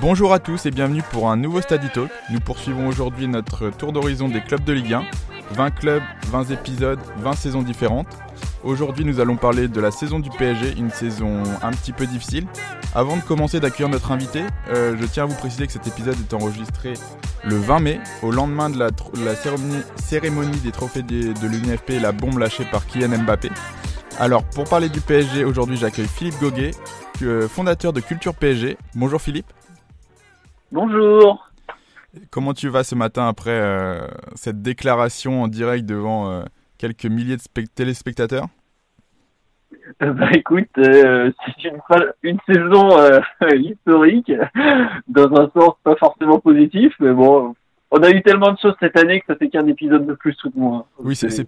Bonjour à tous et bienvenue pour un nouveau Study Talk. Nous poursuivons aujourd'hui notre tour d'horizon des clubs de Ligue 1. 20 clubs, 20 épisodes, 20 saisons différentes. Aujourd'hui, nous allons parler de la saison du PSG, une saison un petit peu difficile. Avant de commencer d'accueillir notre invité, euh, je tiens à vous préciser que cet épisode est enregistré le 20 mai, au lendemain de la, cérémonie, des trophées de, l'UNFP la bombe lâchée par Kylian Mbappé. Alors, pour parler du PSG, aujourd'hui, j'accueille Philippe Goguet, fondateur de Culture PSG. Bonjour Philippe. Bonjour. Comment tu vas ce matin après euh, cette déclaration en direct devant euh, quelques milliers de téléspectateurs? Euh, bah écoute, c'est une, une, saison historique, dans un sens pas forcément positif, mais bon, on a eu tellement de choses cette année que ça fait qu'un épisode de plus tout moins. Oui, c'est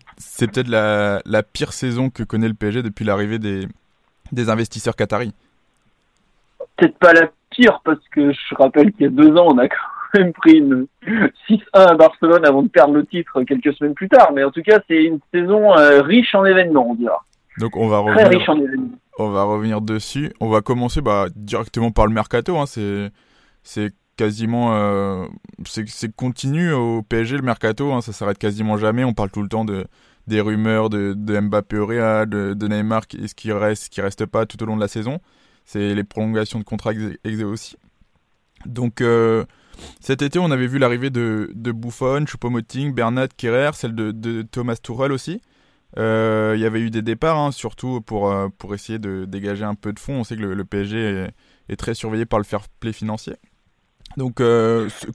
peut-être la, la, pire saison que connaît le PSG depuis l'arrivée des, des investisseurs qataris. Peut-être pas la pire, parce que je rappelle qu'il y a deux ans, on a quand même pris une 6-1 à Barcelone avant de perdre le titre quelques semaines plus tard. Mais en tout cas, c'est une saison euh, riche en événements, on dira. Donc on va revenir, Très riche en événements. On va revenir dessus. On va commencer bah, directement par le mercato. Hein. C'est quasiment euh, c'est continu au PSG le mercato. Hein. Ça s'arrête quasiment jamais. On parle tout le temps de des rumeurs de, de Mbappé au Real, de, de Neymar, ce qui reste, ce qui reste pas tout au long de la saison c'est les prolongations de contrats exé aussi. Donc euh, cet été, on avait vu l'arrivée de, de Buffon, Choupo-Moting, Bernat, Kerrer, celle de, Thomas Tuchel aussi. Euh, il y avait eu des départs, hein, surtout pour, euh, pour essayer de dégager un peu de fonds. On sait que le, PSG est, très surveillé par le fair play financier. Donc,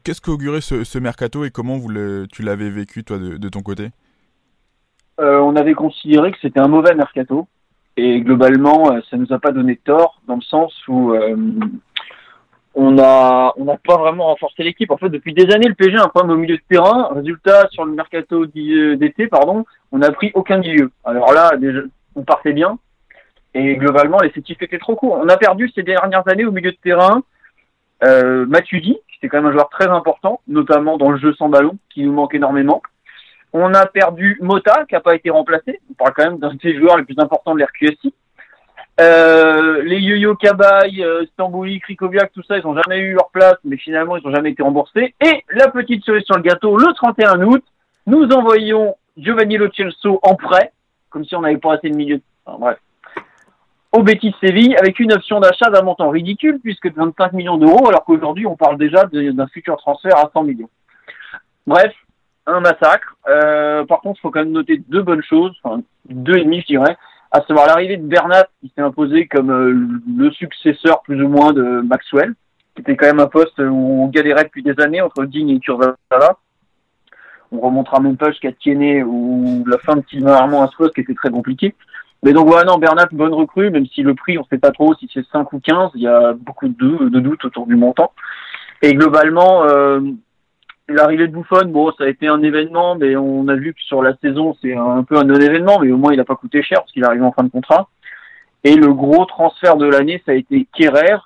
qu'est-ce qu'augurait ce, mercato et comment tu l'avais vécu, toi, de ton côté? On avait considéré que c'était un mauvais mercato. Et globalement, euh, ça nous a pas donné tort dans le sens où euh, on a on n'a pas vraiment renforcé l'équipe. En fait, depuis des années, le PSG a un problème au milieu de terrain. Résultat, sur le mercato euh, d'été, pardon, on n'a pris aucun milieu. Alors là, déjà, on partait bien. Et globalement, l'effectif était trop court. On a perdu ces dernières années au milieu de terrain euh, Matuidi, qui était quand même un joueur très important, notamment dans le jeu sans ballon, qui nous manque énormément. On a perdu Mota, qui n'a pas été remplacé. On parle quand même d'un des joueurs les plus importants de l'RQSI. Euh, les Yo-Yo Kabay, euh, Stambouli, Krikoviak, tout ça, ils n'ont jamais eu leur place, mais finalement, ils n'ont jamais été remboursés. Et la petite cerise sur le gâteau, le 31 août, nous envoyons Giovanni Lo en prêt, comme si on n'avait pas assez de milieu. Enfin, bref. Au Betis Séville, avec une option d'achat d'un montant ridicule, puisque de 25 millions d'euros, alors qu'aujourd'hui, on parle déjà d'un futur transfert à 100 millions. Bref, un massacre. Euh, par contre, il faut quand même noter deux bonnes choses, enfin deux et demi, je dirais, à savoir l'arrivée de Bernat, qui s'est imposé comme euh, le successeur plus ou moins de Maxwell, qui était quand même un poste où on galérait depuis des années entre Digne et Kurzawa. On remontera même pas jusqu'à Tiennet ou la fin de Sylvain Armand à ce qui était très compliqué. Mais donc voilà, non, Bernat, bonne recrue, même si le prix, on sait pas trop si c'est 5 ou 15, il y a beaucoup de, de doutes autour du montant. Et globalement, euh, L'arrivée de Buffon, bon, ça a été un événement, mais on a vu que sur la saison, c'est un peu un non-événement, mais au moins il n'a pas coûté cher parce qu'il arrive en fin de contrat. Et le gros transfert de l'année, ça a été Kerrer,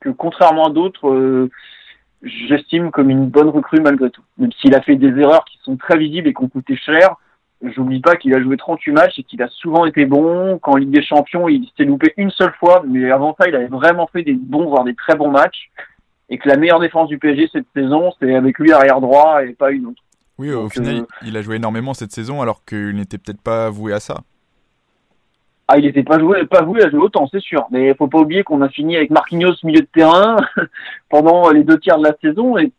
que contrairement à d'autres, euh, j'estime comme une bonne recrue malgré tout. Même s'il a fait des erreurs qui sont très visibles et qui ont coûté cher, j'oublie pas qu'il a joué 38 matchs et qu'il a souvent été bon. Qu'en Ligue des Champions, il s'est loupé une seule fois, mais avant ça, il avait vraiment fait des bons, voire des très bons matchs et que la meilleure défense du PSG cette saison, c'est avec lui arrière droit et pas une autre. Oui, au final, euh, il a joué énormément cette saison alors qu'il n'était peut-être pas voué à ça. Ah, il n'était pas joué, pas voué à jouer autant, c'est sûr. Mais il faut pas oublier qu'on a fini avec Marquinhos milieu de terrain pendant les deux tiers de la saison et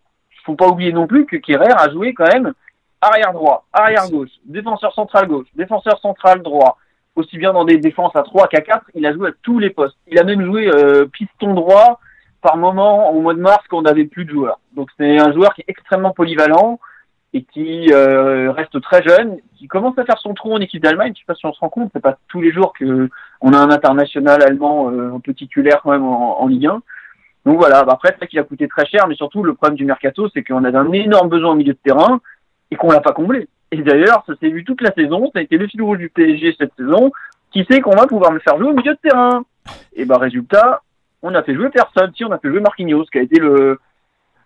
faut pas oublier non plus que Kerrer a joué quand même arrière droit, arrière gauche, défenseur central gauche, défenseur central droit, aussi bien dans des défenses à 3 qu'à 4, il a joué à tous les postes. Il a même joué euh, piston droit, par moment au mois de mars qu'on n'avait plus de joueurs. Donc c'est un joueur qui est extrêmement polyvalent et qui euh, reste très jeune, qui commence à faire son trou en équipe d'Allemagne. Je sais pas si on se rend compte, c'est pas tous les jours que on a un international allemand euh, un peu titulaire quand même en, Ligue 1. Donc voilà, bah après c'est vrai qu'il a coûté très cher, mais surtout le problème du mercato, c'est qu'on avait un énorme besoin au milieu de terrain et qu'on l'a pas comblé. Et d'ailleurs, ça s'est vu toute la saison, ça a été le fil rouge du PSG cette saison. Qui sait qu'on va pouvoir me faire jouer au milieu de terrain? Et bah résultat, on a fait jouer personne. Si, on a fait jouer Marquinhos, qui a été le,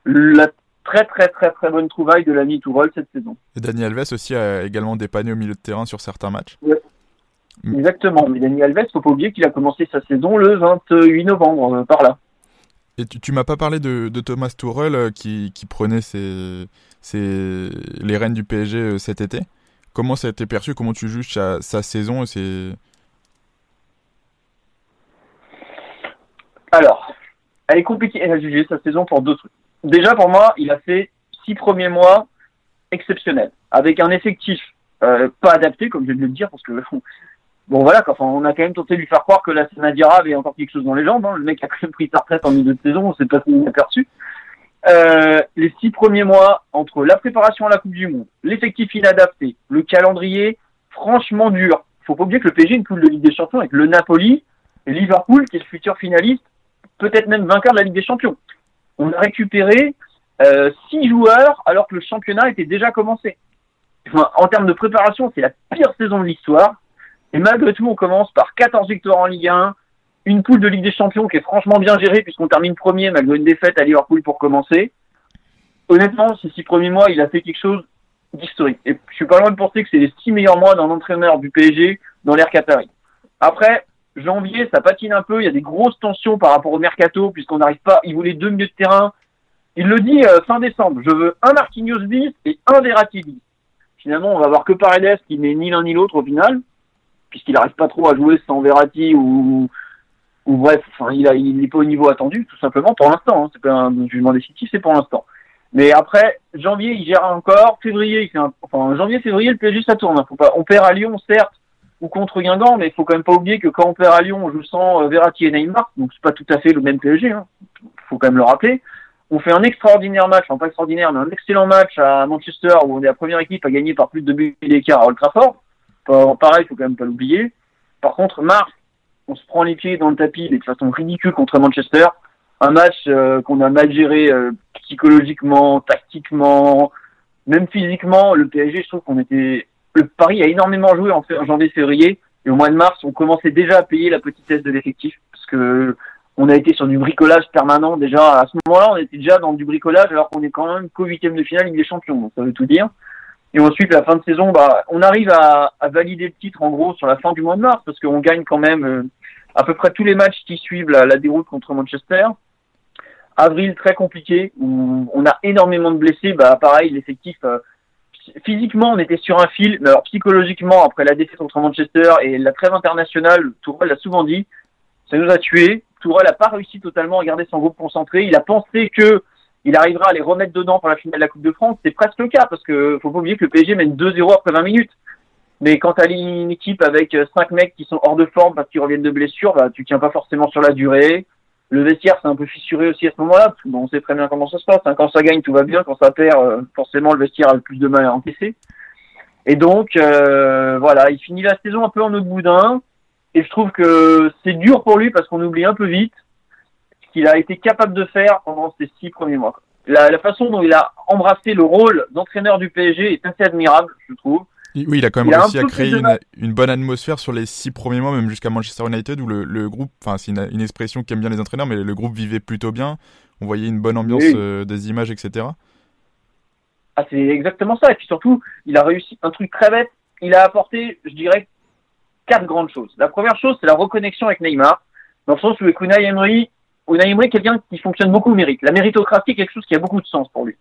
la très très très très bonne trouvaille de l'ami Tourelle cette saison. Et Dani Alves aussi a également dépanné au milieu de terrain sur certains matchs. Exactement, mais Dani Alves, faut pas oublier qu'il a commencé sa saison le 28 novembre, euh, par là. Et tu, tu m'as pas parlé de, de Thomas Tuchel qui, qui prenait ses, ses, les rênes du PSG cet été. Comment ça a été perçu? Comment tu juges sa, sa saison c'est... Alors, elle est compliquée à juger sa saison pour deux trucs. Déjà, pour moi, il a fait six premiers mois exceptionnels, avec un effectif euh, pas adapté, comme je viens de le dire, parce que bon voilà, enfin, on a quand même tenté de lui faire croire que la Sanadira avait encore quelque chose dans les jambes. Hein. Le mec a quand même pris sa retraite en milieu de saison, on s'est pas inaperçu. Euh, les six premiers mois entre la préparation à la Coupe du Monde, l'effectif inadapté, le calendrier franchement dur. Faut pas oublier que le PSG a une poule de Ligue des Champions avec le Napoli Liverpool qui est le futur finaliste, peut-être même vainqueur de la Ligue des Champions. On a récupéré euh, six joueurs alors que le championnat était déjà commencé. En termes de préparation, c'est la pire saison de l'histoire. Et malgré tout, on commence par 14 victoires en Ligue 1, une poule de Ligue des Champions qui est franchement bien gérée puisqu'on termine premier malgré une défaite à Liverpool pour commencer. Honnêtement, ces six premiers mois, il a fait quelque chose d'historique. Et je suis pas loin de penser que c'est les six meilleurs mois d'un entraîneur du PSG dans l'ère Qatari. Après, janvier, ça patine un peu. Il y a des grosses tensions par rapport au mercato puisqu'on n'arrive pas. Il voulait deux milieux de terrain. Il le dit euh, fin décembre. Je veux un Marquinhos bis et un Verratti bis. Finalement, on va voir que Paredes qui n'est ni l'un ni l'autre au final, puisqu'il n'arrive pas trop à jouer sans Verratti ou, ou bref, enfin, il, n'est pas au niveau attendu, tout simplement pour l'instant. Hein. C'est pas un jugement décisif, c'est pour l'instant. Mais après, janvier, il gère encore. Février, enfin, janvier, février, le PSG, ça tourne. Hein. Faut pas, on perd à Lyon, certes, ou contre Guingamp, mais il faut quand même pas oublier que quand on perd à Lyon, on joue sans euh, Verratti et Neymar, donc c'est pas tout à fait le même PSG. Hein. Faut quand même le rappeler. On fait un extraordinaire match, enfin pas extraordinaire, mais un excellent match à Manchester où on est la première équipe à gagner par plus de buts d'écart à Old Trafford. Pareil, faut quand même pas l'oublier. Par contre, mars, on se prend les pieds dans le tapis mais de façon ridicule contre Manchester. Un match euh, qu'on a mal géré euh, psychologiquement, tactiquement, même physiquement. Le PSG, je trouve qu'on était. Le Paris a énormément joué en janvier-février et au mois de mars, on commençait déjà à payer la petitesse de l'effectif parce que on a été sur du bricolage permanent déjà. À ce moment-là, on était déjà dans du bricolage alors qu'on est quand même qu'au huitième de finale Ligue des Champions, donc ça veut tout dire. Et ensuite, la fin de saison, bah, on arrive à, valider le titre en gros sur la fin du mois de mars parce qu'on gagne quand même euh, à peu près tous les matchs qui suivent la, la, déroute contre Manchester. Avril très compliqué où on a énormément de blessés. Bah pareil, l'effectif euh, physiquement on était sur un fil, mais alors psychologiquement après la défaite contre Manchester et la trêve internationale, Tourelle l'a souvent dit, ça nous a tués. Tourelle n'a pas réussi totalement à garder son groupe concentré. Il a pensé que il arrivera à les remettre dedans pour la finale de la Coupe de France. C'est presque le cas parce que faut pas oublier que le PSG mène 2-0 après 20 minutes. Mais quand tu as une équipe avec 5 mecs qui sont hors de forme parce qu'ils reviennent de blessure, bah, tu tiens pas forcément sur la durée. Le vestiaire, c'est un peu fissuré aussi à ce moment-là. Bon, on sait très bien comment ça se passe. Hein. Quand ça gagne, tout va bien. Quand ça perd, euh, forcément, le vestiaire a le plus de mal à encaisser. Et donc, euh, voilà, il finit la saison un peu en autre boudin. Et je trouve que c'est dur pour lui parce qu'on oublie un peu vite ce qu'il a été capable de faire pendant ces six premiers mois. La, la façon dont il a embrassé le rôle d'entraîneur du PSG est assez admirable, je trouve. Oui, il a quand même réussi à créer une, une, bonne atmosphère sur les six premiers mois, même jusqu'à Manchester United, où le, le groupe, enfin c'est une, une, expression qu'aiment bien les entraîneurs, mais le groupe vivait plutôt bien. On voyait une bonne ambiance, oui. euh, des images, etc. Ah, c'est exactement ça. Et puis surtout, il a réussi un truc très bête. Il a apporté, je dirais, quatre grandes choses. La première chose, c'est la reconnexion avec Neymar, dans le sens où avec Unai Emery, Unai Emery est quelqu'un qui fonctionne beaucoup au mérite. La méritocratie est quelque chose qui a beaucoup de sens pour lui.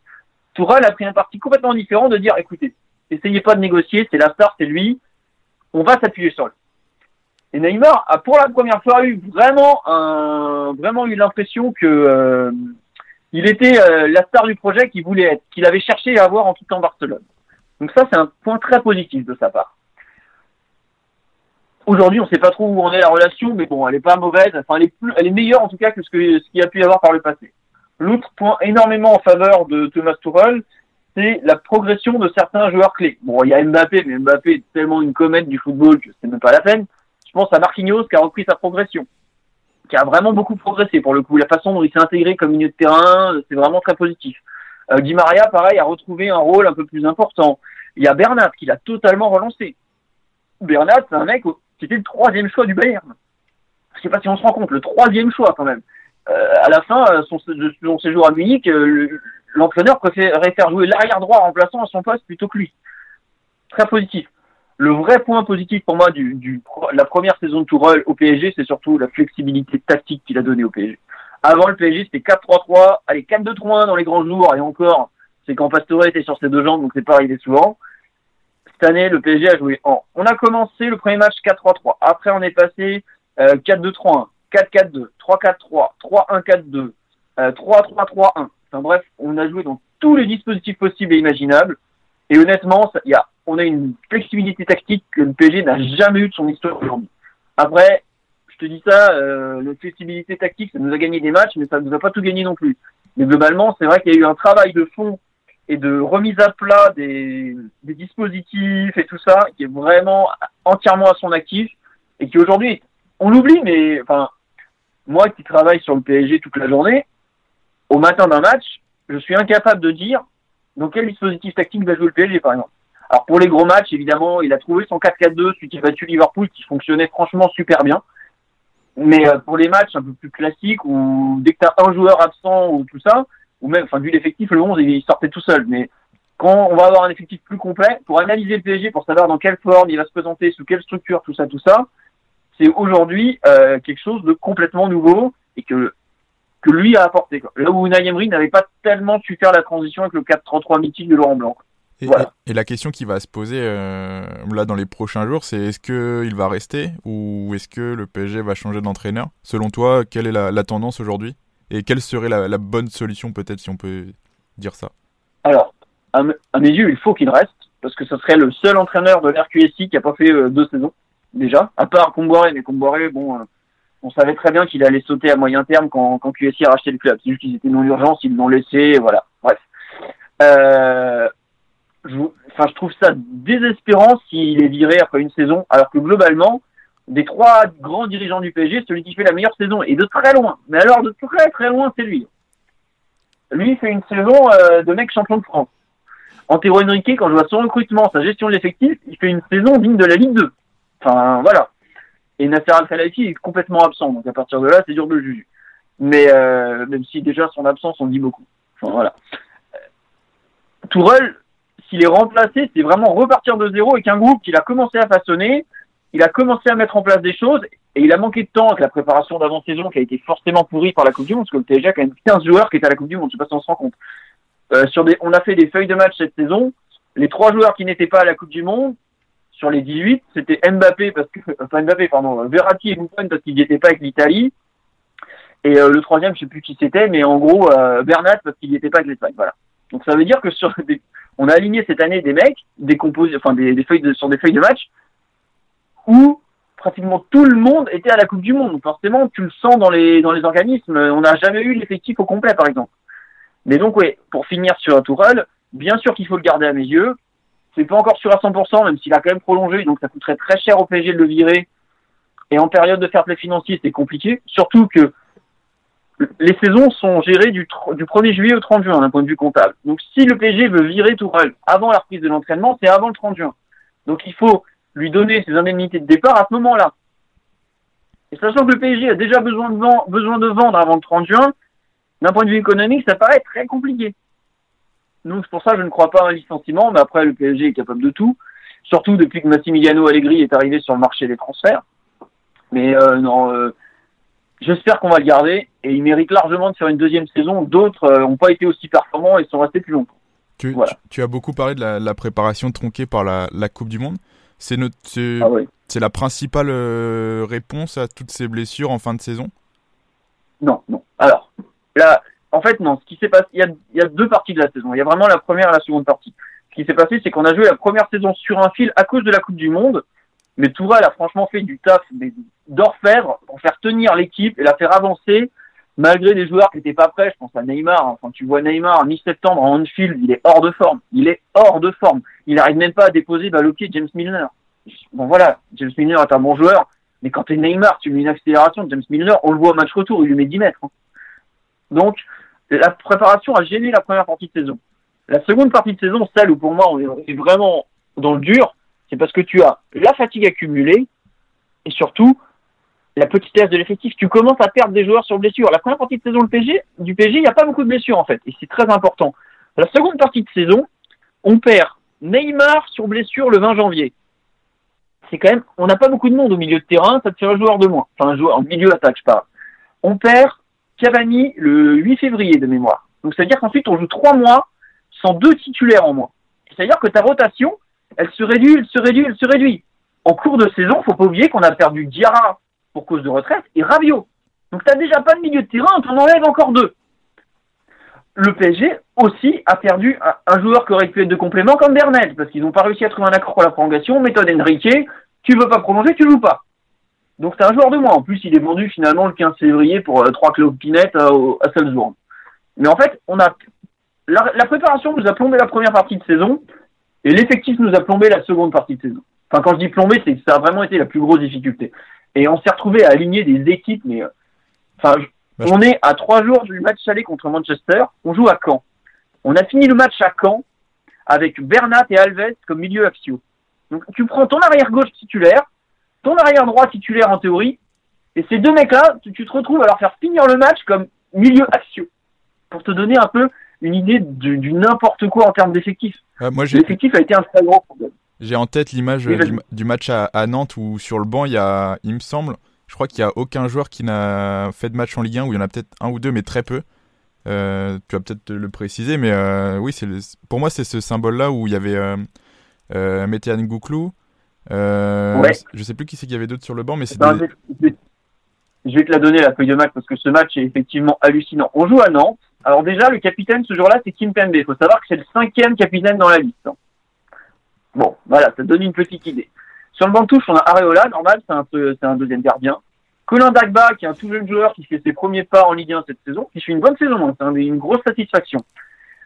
Tourelle a pris un parti complètement différent de dire, écoutez, essayez pas de négocier, c'est la star, c'est lui, on va s'appuyer sur lui. Et Neymar a pour la première fois eu vraiment eu l'impression que euh, il était euh, la star du projet qu'il voulait être, qu'il avait cherché à avoir en quittant Barcelone. Donc ça, c'est un point très positif de sa part. Aujourd'hui, on ne sait pas trop où en est la relation, mais bon, elle est pas mauvaise. Enfin, elle est, plus, elle est meilleure en tout cas que ce que ce qu'il y a pu y avoir par le passé. L'autre point énormément en faveur de Thomas Tuchel, c'est la progression de certains joueurs clés. Bon, il y a Mbappé, mais Mbappé est tellement une comète du football que c'est même pas la peine. Je pense à Marquinhos qui a repris sa progression, qui a vraiment beaucoup progressé pour le coup. La façon dont il s'est intégré comme milieu de terrain, c'est vraiment très positif. Euh, Di Maria, pareil, a retrouvé un rôle un peu plus important. Il y a Bernat qui l'a totalement relancé. Bernat, c'est un mec c'était le troisième choix du Bayern. Je sais pas si on se rend compte, le troisième choix quand même. Euh, à la fin, son, de son séjour à Munich, euh, l'entraîneur préférait faire jouer l'arrière droit remplaçant à son poste plutôt que lui. Très positif. Le vrai point positif pour moi du, du la première saison de Tourelle au PSG, c'est surtout la flexibilité tactique qu'il a donnée au PSG. Avant le PSG, c'était 4-3-3, allez 4-2-3-1 dans les grands jours, et encore, c'est quand Pastore était sur ses deux jambes, donc c'est pas arrivé souvent. Cette année, le PSG a joué en. On a commencé le premier match 4-3-3. Après, on est passé 4-2-3-1, 4-4-2, 3-4-3, 3-1-4-2, 3-3-3-1. Enfin bref, on a joué dans tous les dispositifs possibles et imaginables. Et honnêtement, on a une flexibilité tactique que le PSG n'a jamais eu de son histoire aujourd'hui. Après, je te dis ça, euh, la flexibilité tactique, ça nous a gagné des matchs, mais ça ne nous a pas tout gagné non plus. Mais globalement, c'est vrai qu'il y a eu un travail de fond et de remise à plat des, des dispositifs et tout ça qui est vraiment entièrement à son actif et qui aujourd'hui, on l'oublie, mais moi qui travaille sur le PSG toute la journée, au matin d'un match, je suis incapable de dire dans quel dispositif tactique va jouer le PSG, par exemple. Alors pour les gros matchs, évidemment, il a trouvé son 4-4-2, celui qui a battu Liverpool, qui fonctionnait franchement super bien. Mais euh, pour les matchs un peu plus classiques, où dès que tu as un joueur absent ou tout ça, ou même, enfin, vu l'effectif, le 11, il sortait tout seul. Mais quand on va avoir un effectif plus complet, pour analyser le PSG, pour savoir dans quelle forme il va se présenter, sous quelle structure, tout ça, tout ça, c'est aujourd'hui euh, quelque chose de complètement nouveau et que que lui a apporté. Quoi. Là où Unai Emery n'avait pas tellement su faire la transition avec le 4-3-3 mythique de Laurent Blanc. Et, et, la question qui va se poser euh, là dans les prochains jours, c'est est-ce qu'il va rester ou est-ce que le PSG va changer d'entraîneur? Selon toi, quelle est la, tendance aujourd'hui? Et quelle serait la, bonne solution peut-être si on peut dire ça? Alors, à, mes yeux, il faut qu'il reste parce que ce serait le seul entraîneur de l'RQSI qui n'a pas fait euh, deux saisons déjà, à part Comboiré, mais Comboiré, bon, euh, on savait très bien qu'il allait sauter à moyen terme quand, quand QSI a racheté le club. C'est juste qu'ils étaient non urgence, ils l'ont laissé, voilà. Bref. Euh, je, je trouve ça désespérant s'il est viré après une saison, alors que globalement, des trois grands dirigeants du PSG, celui qui fait la meilleure saison, et de très loin, mais alors de très très loin, c'est lui. Lui fait une saison euh, de mec champion de France. Antero Henrique, quand je vois son recrutement, sa gestion de l'effectif, il fait une saison digne de la Ligue 2. Enfin, voilà. Et Nasser Al-Khelaifi est complètement absent, donc à partir de là, c'est dur de le juger. Mais euh, même si déjà son absence, on dit beaucoup. Enfin, voilà. Tourelle, s'il est remplacé, c'est vraiment repartir de zéro avec un groupe qu'il a commencé à façonner, il a commencé à mettre en place des choses, et il a manqué de temps avec la préparation d'avant-saison qui a été forcément pourrie par la Coupe du Monde, parce que le PSG a quand même 15 joueurs qui étaient à la Coupe du Monde, je sais pas si on se rend compte. Euh, sur des, on a fait des feuilles de match cette saison, les trois joueurs qui n'étaient pas à la Coupe du Monde, sur les 18, c'était Mbappé parce que enfin Mbappé pardon, Verratti et Buffon parce qu'ils n'y étaient pas avec l'Italie. Et euh, le troisième, je sais plus qui c'était, mais en gros euh, Bernat parce qu'il n'y était pas avec l'Espagne. Voilà. Donc ça veut dire que sur on a aligné cette année des mecs, des composés, enfin des, feuilles de, sur des feuilles de match où pratiquement tout le monde était à la Coupe du Monde. Donc forcément, tu le sens dans les dans les organismes. On n'a jamais eu l'effectif au complet, par exemple. Mais donc oui, pour finir sur Tourelle, bien sûr qu'il faut le garder à mes yeux. C'est pas encore sûr à 100%, même s'il a quand même prolongé, donc ça coûterait très cher au PSG de le virer. Et en période de fair play financier, c'est compliqué. Surtout que les saisons sont gérées du, du 1er juillet au 30 juin d'un point de vue comptable. Donc si le PSG veut virer Tourelle avant la reprise de l'entraînement, c'est avant le 30 juin. Donc il faut lui donner ses indemnités de départ à ce moment-là. Et sachant que le PSG a déjà besoin de, besoin de vendre avant le 30 juin, d'un point de vue économique, ça paraît très compliqué. Donc c'est pour ça que je ne crois pas à un licenciement, mais après le PSG est capable de tout, surtout depuis que Massimiliano Allegri est arrivé sur le marché des transferts. Mais euh, non, euh, j'espère qu'on va le garder et il mérite largement de faire une deuxième saison. D'autres n'ont euh, pas été aussi performants et sont restés plus longtemps. Tu, tu, as beaucoup parlé de la, préparation tronquée par la, Coupe du Monde. C'est ah c'est la principale réponse à toutes ces blessures en fin de saison? Non, non. Alors, là, en fait, non. Ce qui s'est passé, il y, a, deux parties de la saison. Il y a vraiment la première et la seconde partie. Ce qui s'est passé, c'est qu'on a joué la première saison sur un fil à cause de la Coupe du Monde. Mais Tourelle a franchement fait du taf d'orfèvre pour faire tenir l'équipe et la faire avancer malgré des joueurs qui n'étaient pas prêts. Je pense à Neymar. Hein. Quand tu vois Neymar mi-septembre en Anfield, il est hors de forme. Il est hors de forme. Il n'arrive même pas à déposer bah, le pied James Milner. Bon voilà, James Milner est un bon joueur, mais quand tu es Neymar, tu mets une accélération de James Milner, on le voit au match retour, il lui met 10 mètres. Hein. Donc, la préparation a gêné la première partie de saison. La seconde partie de saison, celle où pour moi on est vraiment dans le dur, c'est parce que tu as la fatigue accumulée et surtout la petitesse de l'effectif. Tu commences à perdre des joueurs sur blessure. La première partie de saison du PG, il n'y a pas beaucoup de blessures en fait, et c'est très important. La seconde partie de saison, on perd Neymar sur blessure le 20 janvier. C'est quand même, on n'a pas beaucoup de monde au milieu de terrain, ça te fait un joueur de moins. Enfin, un joueur en milieu attaque, je parle. On perd Cavani le 8 février de mémoire. Donc c'est-à-dire qu'ensuite on joue trois mois sans deux titulaires en mois. C'est-à-dire que ta rotation, elle se réduit, elle se réduit, elle se réduit. En cours de saison, faut pas oublier qu'on a perdu Diarra pour cause de retraite et Rabiot. Donc t'as déjà pas de milieu de terrain, t'en enlèves encore deux. Le PSG aussi a perdu un, joueur qui aurait pu être de complément comme Bernel, parce qu'ils n'ont pas réussi à trouver un accord pour la prolongation. Méthode Enrique, tu veux pas prolonger, tu joues pas. Donc c'est un joueur de moins. En plus, il est vendu finalement le 15 février pour euh, trois clubs pinettes à, à Salzbourg. Mais en fait, on a la, préparation nous a plombé la première partie de saison et l'effectif nous a plombé la seconde partie de saison. Enfin, quand je dis plombé, c'est que ça a vraiment été la plus grosse difficulté. Et on s'est retrouvé à aligner des équipes, mais euh, enfin, bah, on est à trois jours du match aller contre Manchester. On joue à Caen. On a fini le match à Caen avec Bernat et Alves comme milieu axiaux. Donc tu prends ton arrière gauche titulaire, ton arrière droit titulaire en théorie, et ces deux mecs-là, tu, te retrouves à leur faire finir le match comme milieu axiaux. Pour te donner un peu une idée du, n'importe quoi en termes d'effectifs. L'effectif a été un très gros problème. J'ai en tête l'image du, match à, Nantes où sur le banc, il y a, il me semble, je crois qu'il n'y a aucun joueur qui n'a fait de match en Ligue 1, où il y en a peut-être un ou deux, mais très peu. Euh, tu vas peut-être le préciser, mais euh, oui, c'est pour moi, c'est ce symbole-là où il y avait euh, euh Gouklou. Je sais plus qui c'est qu'il y avait d'autres sur le banc, mais c'est. Je vais te la donner, la feuille de match, parce que ce match est effectivement hallucinant. On joue à Nantes. Alors déjà, le capitaine ce jour-là, c'est Kim Pembe. Il faut savoir que c'est le cinquième capitaine dans la liste. Hein. Bon, voilà, ça donne une petite idée. Sur le banc de touche, on a Areola, normal, c'est un, un deuxième gardien. Colin Dagba, qui est un tout jeune joueur qui fait ses premiers pas en Ligue 1 cette saison, qui fait une bonne saison, hein, c'est une grosse satisfaction.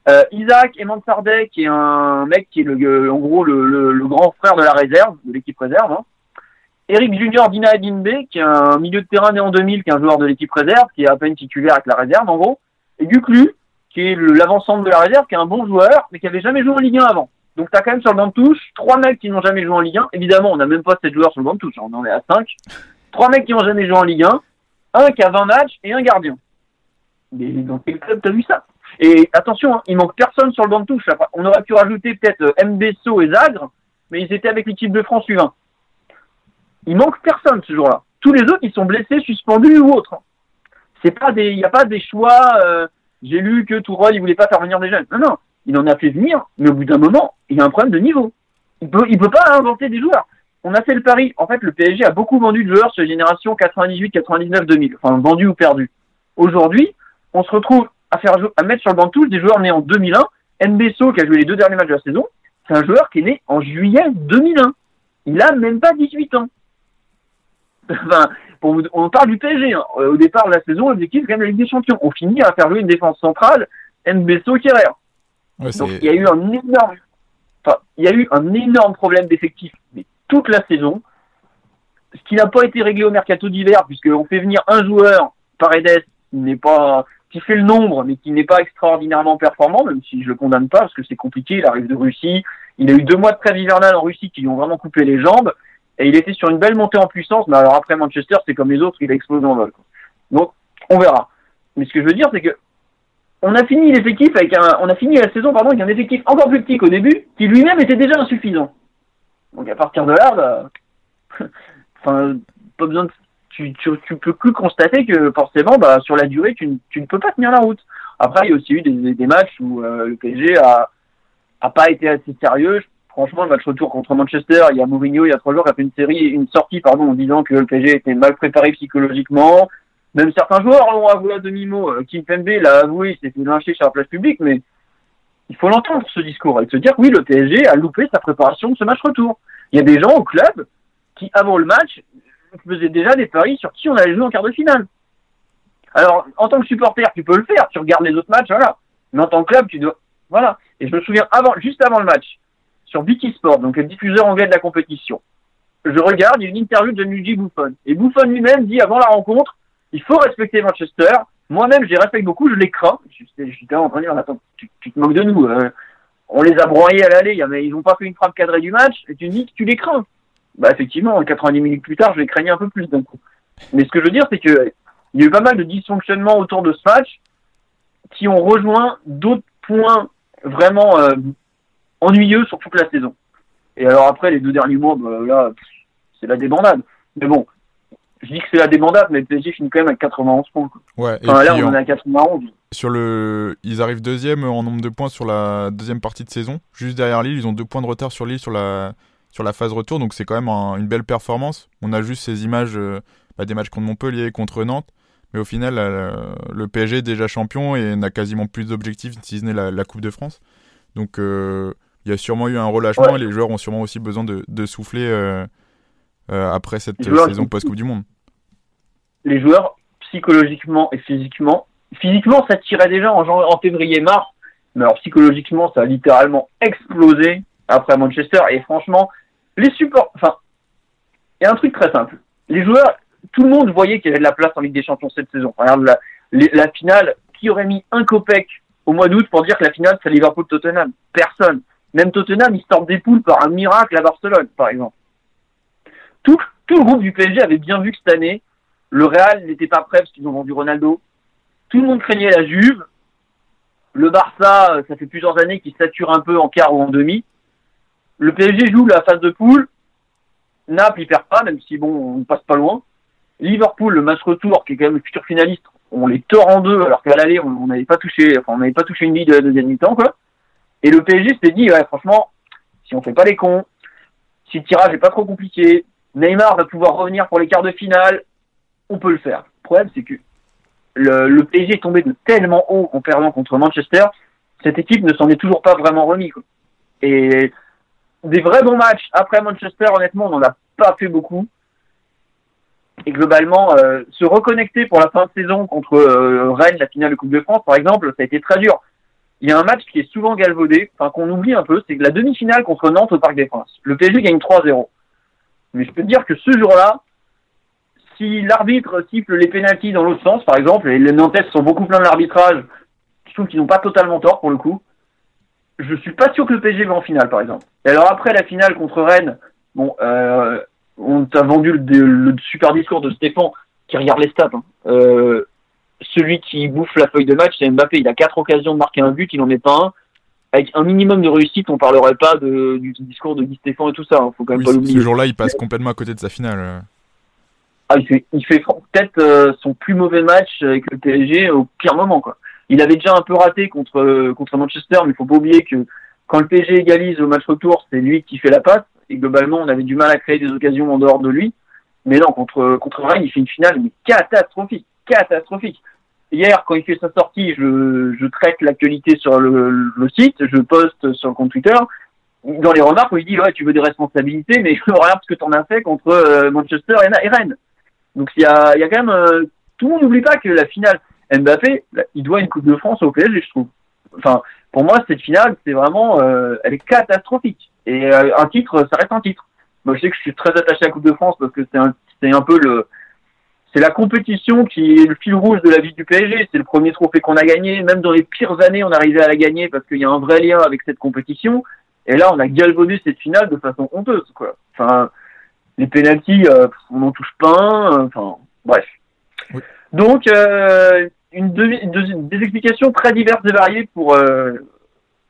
Euh, Isaac Emansardek, qui est un mec qui est le, en gros le, le, grand frère de la réserve, de l'équipe réserve. Hein. Eric Junior Dina Edinbe, qui est un milieu de terrain né en 2000, qui est un joueur de l'équipe réserve, qui est à peine titulaire avec la réserve en gros. Et Guclu, qui est l'avant-centre de la réserve, qui est un bon joueur, mais qui avait jamais joué en Ligue 1 avant. Donc t'as quand même sur le banc de touche trois mecs qui n'ont jamais joué en Ligue 1. Évidemment, on n'a même pas sept joueurs sur le banc de touche, on en est à 5. Trois mecs qui n'ont jamais joué en Ligue 1, un qui a 20 matchs et un gardien. Mais dans quel club t'as vu ça? Et attention, hein, il manque personne sur le banc de touche. On aurait pu rajouter peut-être euh, Mbesso et Zagre, mais ils étaient avec l'équipe de France U20. Il manque personne ce jour-là. Tous les autres, ils sont blessés, suspendus ou autres. C'est pas des, il n'y a pas des choix. Euh, j'ai lu que Tourol, il voulait pas faire venir des jeunes. Non, non, il en a fait venir, mais au bout d'un moment, il y a un problème de niveau. Il peut, il peut pas inventer des joueurs. On a fait le pari. En fait, le PSG a beaucoup vendu de joueurs sur les générations 98, 99, 2000. Enfin, vendu ou perdu. Aujourd'hui, on se retrouve à faire, à mettre sur le banc de touche des joueurs nés en 2001. Nbesso, qui a joué les deux derniers matchs de la saison, c'est un joueur qui est né en juillet 2001. Il a même pas 18 ans. Enfin, on parle du PSG. Hein. Au départ de la saison, l'objectif c'est quand même la Ligue des Champions. On finit à faire jouer une défense centrale, Nbesso, Kerrer. Donc il y a eu un énorme, enfin, il y a eu un énorme problème d'effectif mais toute la saison, ce qui n'a pas été réglé au mercato d'hiver puisqu'on fait venir un joueur, Paredes, qui n'est pas, qui fait le nombre mais qui n'est pas extraordinairement performant, même si je le condamne pas parce que c'est compliqué. Il arrive de Russie, il a eu deux mois de trêve hivernale en Russie qui lui ont vraiment coupé les jambes et il était sur une belle montée en puissance. Mais alors après Manchester, c'est comme les autres, il a explosé en vol. Donc on verra. Mais ce que je veux dire, c'est que on a fini l'effectif avec un, on a fini la saison pardon avec un effectif encore plus petit qu'au début, qui lui-même était déjà insuffisant. Donc à partir de là, bah, enfin, pas besoin de, tu, tu, peux plus constater que forcément, bah, sur la durée, tu, ne peux pas tenir la route. Après, il y a aussi eu des, matchs où euh, le PSG a, pas été assez sérieux. Franchement, le match retour contre Manchester, il y a Mourinho il y a trois jours qui a fait une série, une sortie pardon, en disant que le PSG était mal préparé psychologiquement, même certains joueurs l'ont avoué à demi-mot. Euh, Kim Pembe l'a avoué, il s'est fait lyncher sur la place publique, mais il faut l'entendre ce discours et se dire oui, le PSG a loupé sa préparation de ce match retour. Il y a des gens au club qui, avant le match, faisaient déjà des paris sur qui on allait jouer en quart de finale. Alors, en tant que supporter, tu peux le faire, tu regardes les autres matchs, voilà. Mais en tant que club, tu dois, voilà. Et je me souviens avant, juste avant le match, sur BT Sport, donc le diffuseur anglais de la compétition, je regarde, une interview de Luigi Buffon. Et Buffon lui-même dit avant la rencontre, il faut respecter Manchester. Moi-même, je les respecte beaucoup, je les crains. Je suis en train de dire, attends, tu, te moques de nous. Hein. On les a broyés à l'aller, mais ils n'ont pas fait une frappe cadrée du match, et tu dis que tu les crains. Bah effectivement, 90 minutes plus tard, je les craignais un peu plus d'un coup. Mais ce que je veux dire, c'est que il y a eu pas mal de dysfonctionnements autour de ce match qui ont rejoint d'autres points vraiment euh, ennuyeux sur toute la saison. Et alors après, les deux derniers mois, bah, là, c'est la débandade. Mais bon, je dis que c'est la débandade, mais le PSG finit quand même à 91 points. Ouais, enfin, là, on est à 91. Sur le... Ils arrivent deuxième en nombre de points sur la deuxième partie de saison. Juste derrière Lille, ils ont deux points de retard sur Lille sur la, sur la phase retour, donc c'est quand même une belle performance. On a juste ces images euh, bah, des matchs contre Montpellier, contre Nantes, mais au final, le PSG est déjà champion et n'a quasiment plus d'objectifs si ce n'est la, Coupe de France. Donc euh, il y a sûrement eu un relâchement et les joueurs ont sûrement aussi besoin de, de souffler euh, après cette saison post-Coupe du Monde. Les joueurs, psychologiquement et physiquement, physiquement ça tirait déjà en, en février-mars, mais alors psychologiquement ça a littéralement explosé après Manchester et franchement les supports, enfin, il y a un truc très simple. Les joueurs, tout le monde voyait qu'il y avait de la place en Ligue des Champions cette saison. Regarde la, finale, qui aurait mis un copec au mois d'août pour dire que la finale c'est Liverpool-Tottenham? Personne. Même Tottenham, ils sortent des poules par un miracle à Barcelone, par exemple. Tout, tout le groupe du PSG avait bien vu que cette année, le Real n'était pas prêt parce qu'ils ont vendu Ronaldo. Tout le monde craignait la Juve. Le Barça, ça fait plusieurs années qu'il sature un peu en quart ou en demi. Le PSG joue la phase de poule. Naples, il perd pas, même si bon, on passe pas loin. Liverpool, le match retour, qui est quand même le futur finaliste, on les tord en deux, alors qu'à l'aller, on n'avait pas touché, enfin, on n'avait pas touché une vie de la deuxième mi-temps, quoi. Et le PSG s'est dit, ouais, franchement, si on fait pas les cons, si le tirage est pas trop compliqué, Neymar va pouvoir revenir pour les quarts de finale, on peut le faire. Le problème, c'est que le, le, PSG est tombé de tellement haut en perdant contre Manchester, cette équipe ne s'en est toujours pas vraiment remis, quoi. Et des vrais bons matchs. Après Manchester, honnêtement, on n'en a pas fait beaucoup. Et globalement, euh, se reconnecter pour la fin de saison contre euh, Rennes, la finale de Coupe de France, par exemple, ça a été très dur. Il y a un match qui est souvent galvaudé, enfin qu'on oublie un peu, c'est la demi-finale contre Nantes au Parc des Princes. Le PSG gagne 3-0. Mais je peux te dire que ce jour-là, si l'arbitre siffle les pénalties dans l'autre sens, par exemple, et les Nantais sont beaucoup pleins de l'arbitrage, je trouve qu'ils n'ont pas totalement tort pour le coup, je suis pas sûr que le PSG va en finale, par exemple. Et alors après la finale contre Rennes, bon, euh, on t'a vendu le, super discours de Stéphane qui regarde les stats. Hein. Euh, celui qui bouffe la feuille de match, c'est Mbappé. Il a quatre occasions de marquer un but, il en met pas un. Avec un minimum de réussite, on parlerait pas de, du discours de Guy Stéphane et tout ça. Hein. Faut quand même pas l'oublier. Ce jour-là, il passe complètement à côté de sa finale. Ah, il fait, il fait peut-être euh, son plus mauvais match avec le PSG au pire moment, quoi. Il avait déjà un peu raté contre contre Manchester, mais il faut pas oublier que quand le PSG égalise au match retour, c'est lui qui fait la passe. Et globalement, on avait du mal à créer des occasions en dehors de lui. Mais non, contre contre Rennes, il fait une finale mais catastrophique, catastrophique. Hier, quand il fait sa sortie, je, je traite l'actualité sur le, site, je poste sur le compte Twitter. Dans les remarques, on lui dit ouais, tu veux des responsabilités, mais regarde ce que tu en as fait contre euh, Manchester et, Rennes. Donc il y a, il y a quand même euh, tout le monde n'oublie pas que la finale, Mbappé, il doit une Coupe de France au PSG, je trouve. Enfin, pour moi, cette finale, c'est vraiment, euh, elle est catastrophique. Et euh, un titre, ça reste un titre. Moi, je sais que je suis très attaché à la Coupe de France parce que c'est un, c'est un peu le, c'est la compétition qui est le fil rouge de la vie du PSG. C'est le premier trophée qu'on a gagné. Même dans les pires années, on arrivait à la gagner parce qu'il y a un vrai lien avec cette compétition. Et là, on a galvaudé cette finale de façon honteuse, quoi. Enfin, les pénalties, euh, on n'en touche pas un. Enfin, bref. Donc, euh, une, des explications très diverses et variées pour euh,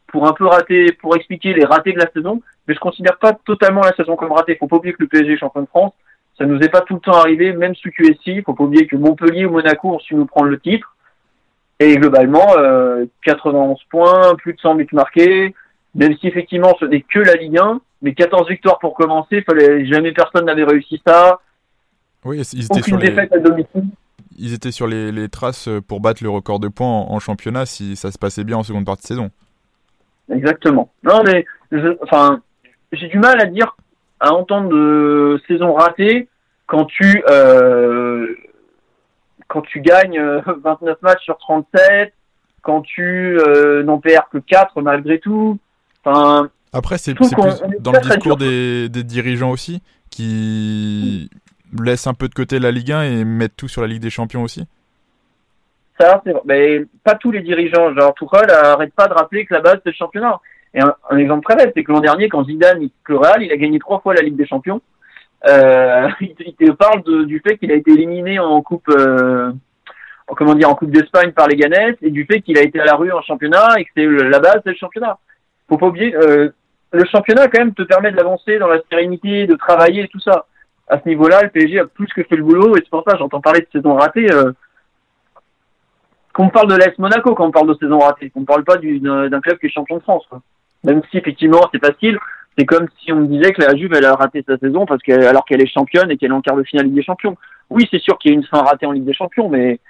pour un peu rater, pour expliquer les ratés de la saison, mais je considère pas totalement la saison comme ratée. Faut pas oublier que le PSG est champion de France, ça nous est pas tout le temps arrivé, même sous QSI. Faut pas oublier que Montpellier ou Monaco ont su nous prendre le titre. Et globalement, euh, 91 points, plus de 100 buts marqués, même si effectivement ce n'est que la Ligue 1, mais 14 victoires pour commencer, fallait jamais personne n'avait réussi ça. Oui, ils étaient Aucune défaite à domicile ils étaient sur les, traces pour battre le record de points en, championnat si ça se passait bien en seconde partie de saison. Exactement. Non, mais enfin, j'ai du mal à dire, à entendre de saison ratée quand tu euh, quand tu gagnes 29 euh, matchs sur 37, quand tu euh, n'en perds que 4 malgré tout. Enfin, Après, c'est plus dans le discours des, des, dirigeants aussi qui laisse un peu de côté la Ligue 1 et mettre tout sur la Ligue des Champions aussi Ça, c'est vrai. Mais pas tous les dirigeants. Genre, Tuchel arrête pas de rappeler que la base, c'est le championnat. Et un, exemple très bête, c'est que l'an dernier, quand Zidane il le Real, il a gagné trois fois la Ligue des Champions. Euh, il, te parle du fait qu'il a été éliminé en coupe, euh, comment dire, en coupe d'Espagne par les Ganes et du fait qu'il a été à la rue en championnat et que c'est la base, c'est le championnat. Faut pas oublier, euh, le championnat quand même te permet de l'avancer dans la sérénité, de travailler et tout ça à ce niveau-là, le PSG a plus que fait le boulot et c'est pour ça j'entends parler de saison ratée. Euh, qu'on parle de l'AS Monaco quand on parle de saison ratée, qu'on parle pas d'un club qui est champion de France. Même si effectivement c'est facile, c'est comme si on me disait que la Juve elle a raté sa saison parce que alors qu'elle est championne et qu'elle est en quart de finale Ligue des Champions. Oui, c'est sûr qu'il y a une fin ratée en Ligue des Champions, mais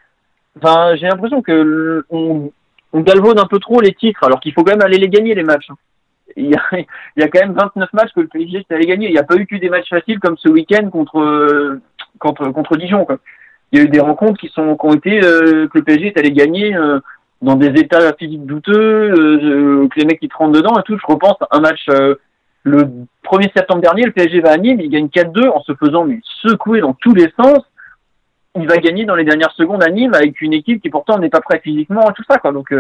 enfin j'ai l'impression que on, on galvaude un peu trop les titres alors qu'il faut quand même aller les gagner les matchs. Hein. Il y, a, y a quand même 29 matchs que le PSG allé gagner. Il n'y a pas eu que des matchs faciles comme ce week-end contre, contre, contre Dijon. Il y a eu des rencontres qui sont qui ont été euh, que le PSG est allé gagner euh, dans des états physiques douteux, euh, que les mecs qui te rentrent dedans et tout. Je repense à un match le 1er septembre dernier, le PSG va à Nîmes, il gagne 4-2 en se faisant mais, secouer dans tous les sens. Il va gagner dans les dernières secondes à Nîmes avec une équipe qui pourtant n'est pas prête physiquement et tout ça quoi. Donc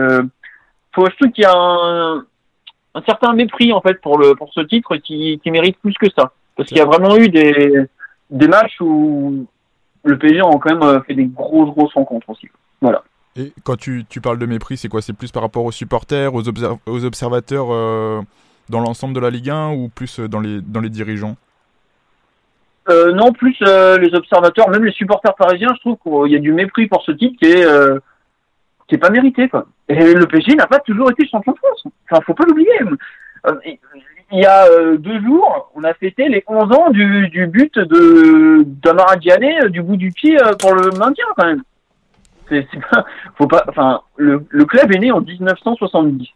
faut je trouve qu'il y a un, un, certain mépris en fait pour le pour ce titre qui, qui mérite plus que ça parce qu'il y a vraiment eu des des matchs où le PSG a quand même euh, fait des grosses, grosses rencontres aussi. Voilà. Et quand tu, tu parles de mépris, c'est quoi? C'est plus par rapport aux supporters, aux, aux observateurs euh, dans l'ensemble de la Ligue 1 ou plus euh, dans les, dans les dirigeants? Non, plus les observateurs, même les supporters parisiens, je trouve qu'il y a du mépris pour ce type qui est, qui est pas mérité. Quoi. Et le PSG n'a pas toujours été champion de France. Enfin, faut pas l'oublier il y a euh, deux jours, on a fêté les 11 ans du, du but de d'Amara euh, du bout du pied euh, pour le maintien quand même. C'est, pas, faut pas, enfin, le, le, club est né en 1970.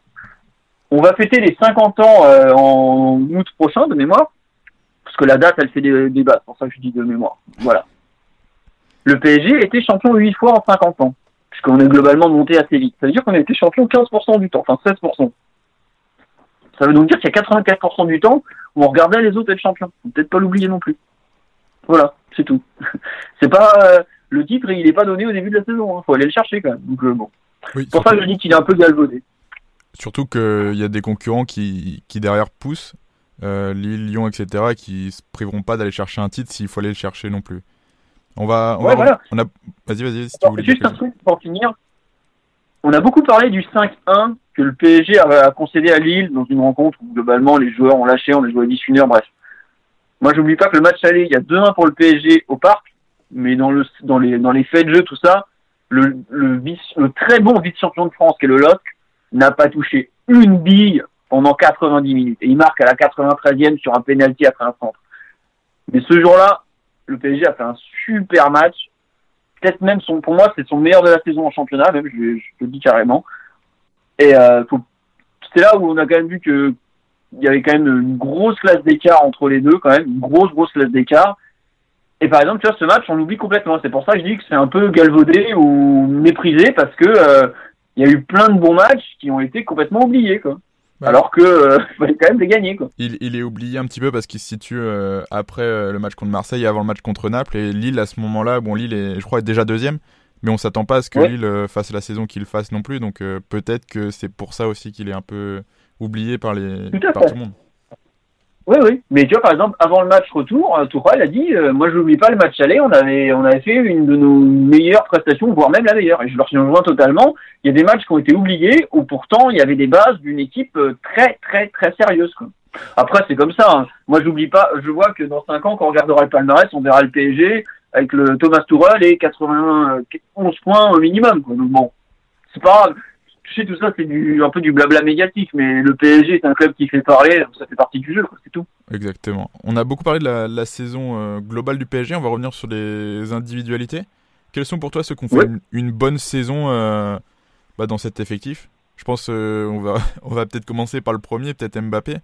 On va fêter les 50 ans en août prochain de mémoire, parce que la date, elle fait des débats, pour ça que je dis de mémoire. Voilà. Le PSG été champion 8 fois en 50 ans, puisqu'on est globalement monté assez vite. Ça veut dire qu'on a été champion 15% du temps, enfin 16%. Ça veut donc dire qu'il y a 84% du temps où on regardait les autres être champions. Peut-être pas l'oublier non plus. Voilà, c'est tout. c'est pas euh, le titre, il n'est pas donné au début de la saison. Il hein. faut aller le chercher quand même. Donc euh, bon. pour ça, je dis qu'il est un peu galvaudé. Surtout qu'il y a des concurrents qui, qui derrière poussent, euh, Lille, Lyon, etc., qui ne se priveront pas d'aller chercher un titre s'il faut aller le chercher non plus. On va. On voilà. on a... Vas-y, vas-y. Si tu voulais juste un truc pour finir. On a beaucoup parlé du 5-1 que le PSG a, concédé à Lille dans une rencontre où globalement les joueurs ont lâché, on les joué à 18 heures, bref. Moi, j'oublie pas que le match allé, il y a 2-1 pour le PSG au parc, mais dans le dans les dans les faits de jeu, tout ça, le le, vice, le très bon vice-champion de France, qui est le LOSC, n'a pas touché une bille pendant 90 minutes. Et il marque à la 93e sur un penalty après un centre. Mais ce jour-là, le PSG a fait un super match. Peut-être même son, pour moi, c'est son meilleur de la saison en championnat, même, je, le dis carrément. Et euh, là où on a quand même vu que il y avait quand même une grosse classe d'écart entre les deux, quand même, une grosse, grosse classe d'écart. Et par exemple, tu vois, ce match, on l'oublie complètement. C'est pour ça que je dis que c'est un peu galvaudé ou méprisé parce que euh, il y a eu plein de bons matchs qui ont été complètement oubliés, quoi. Alors que euh, fallait quand même les gagner, quoi. Il, il est oublié un petit peu parce qu'il se situe euh, après le match contre Marseille et avant le match contre Naples. Et Lille, à ce moment-là, bon, Lille est, je crois, est déjà deuxième mais on s'attend pas à ce que Lille euh, fasse la saison qu'il fasse non plus. Donc euh, peut-être que c'est pour ça aussi qu'il est un peu oublié par, les, tout, par tout le monde. Oui, oui. Mais tu vois, par exemple, avant le match retour, euh, Tourelle a dit Moi, je n'oublie pas le match aller, on avait, on avait fait une de nos meilleures prestations, voire même la meilleure. Et je leur rejoins totalement. Il y a des matchs qui ont été oubliés, où pourtant, il y avait des bases d'une équipe très, très, très sérieuse. Après, c'est comme ça. Hein. Moi, j'oublie pas. Je vois que dans 5 ans, quand on regardera le palmarès, on verra le PSG avec le Thomas Tourelle et 91 points au minimum. Quoi. Donc bon, c'est pas grave. Tu sais, tout ça, c'est du, un peu du blabla médiatique, mais le PSG est un club qui fait parler, ça fait partie du jeu, c'est tout. Exactement. On a beaucoup parlé de la, saison euh, globale du PSG, on va revenir sur les individualités. Quels sont pour toi ceux qui ont fait une, bonne saison euh, bah, dans cet effectif? Je pense euh, on va, on va peut-être commencer par le premier, peut-être Mbappé.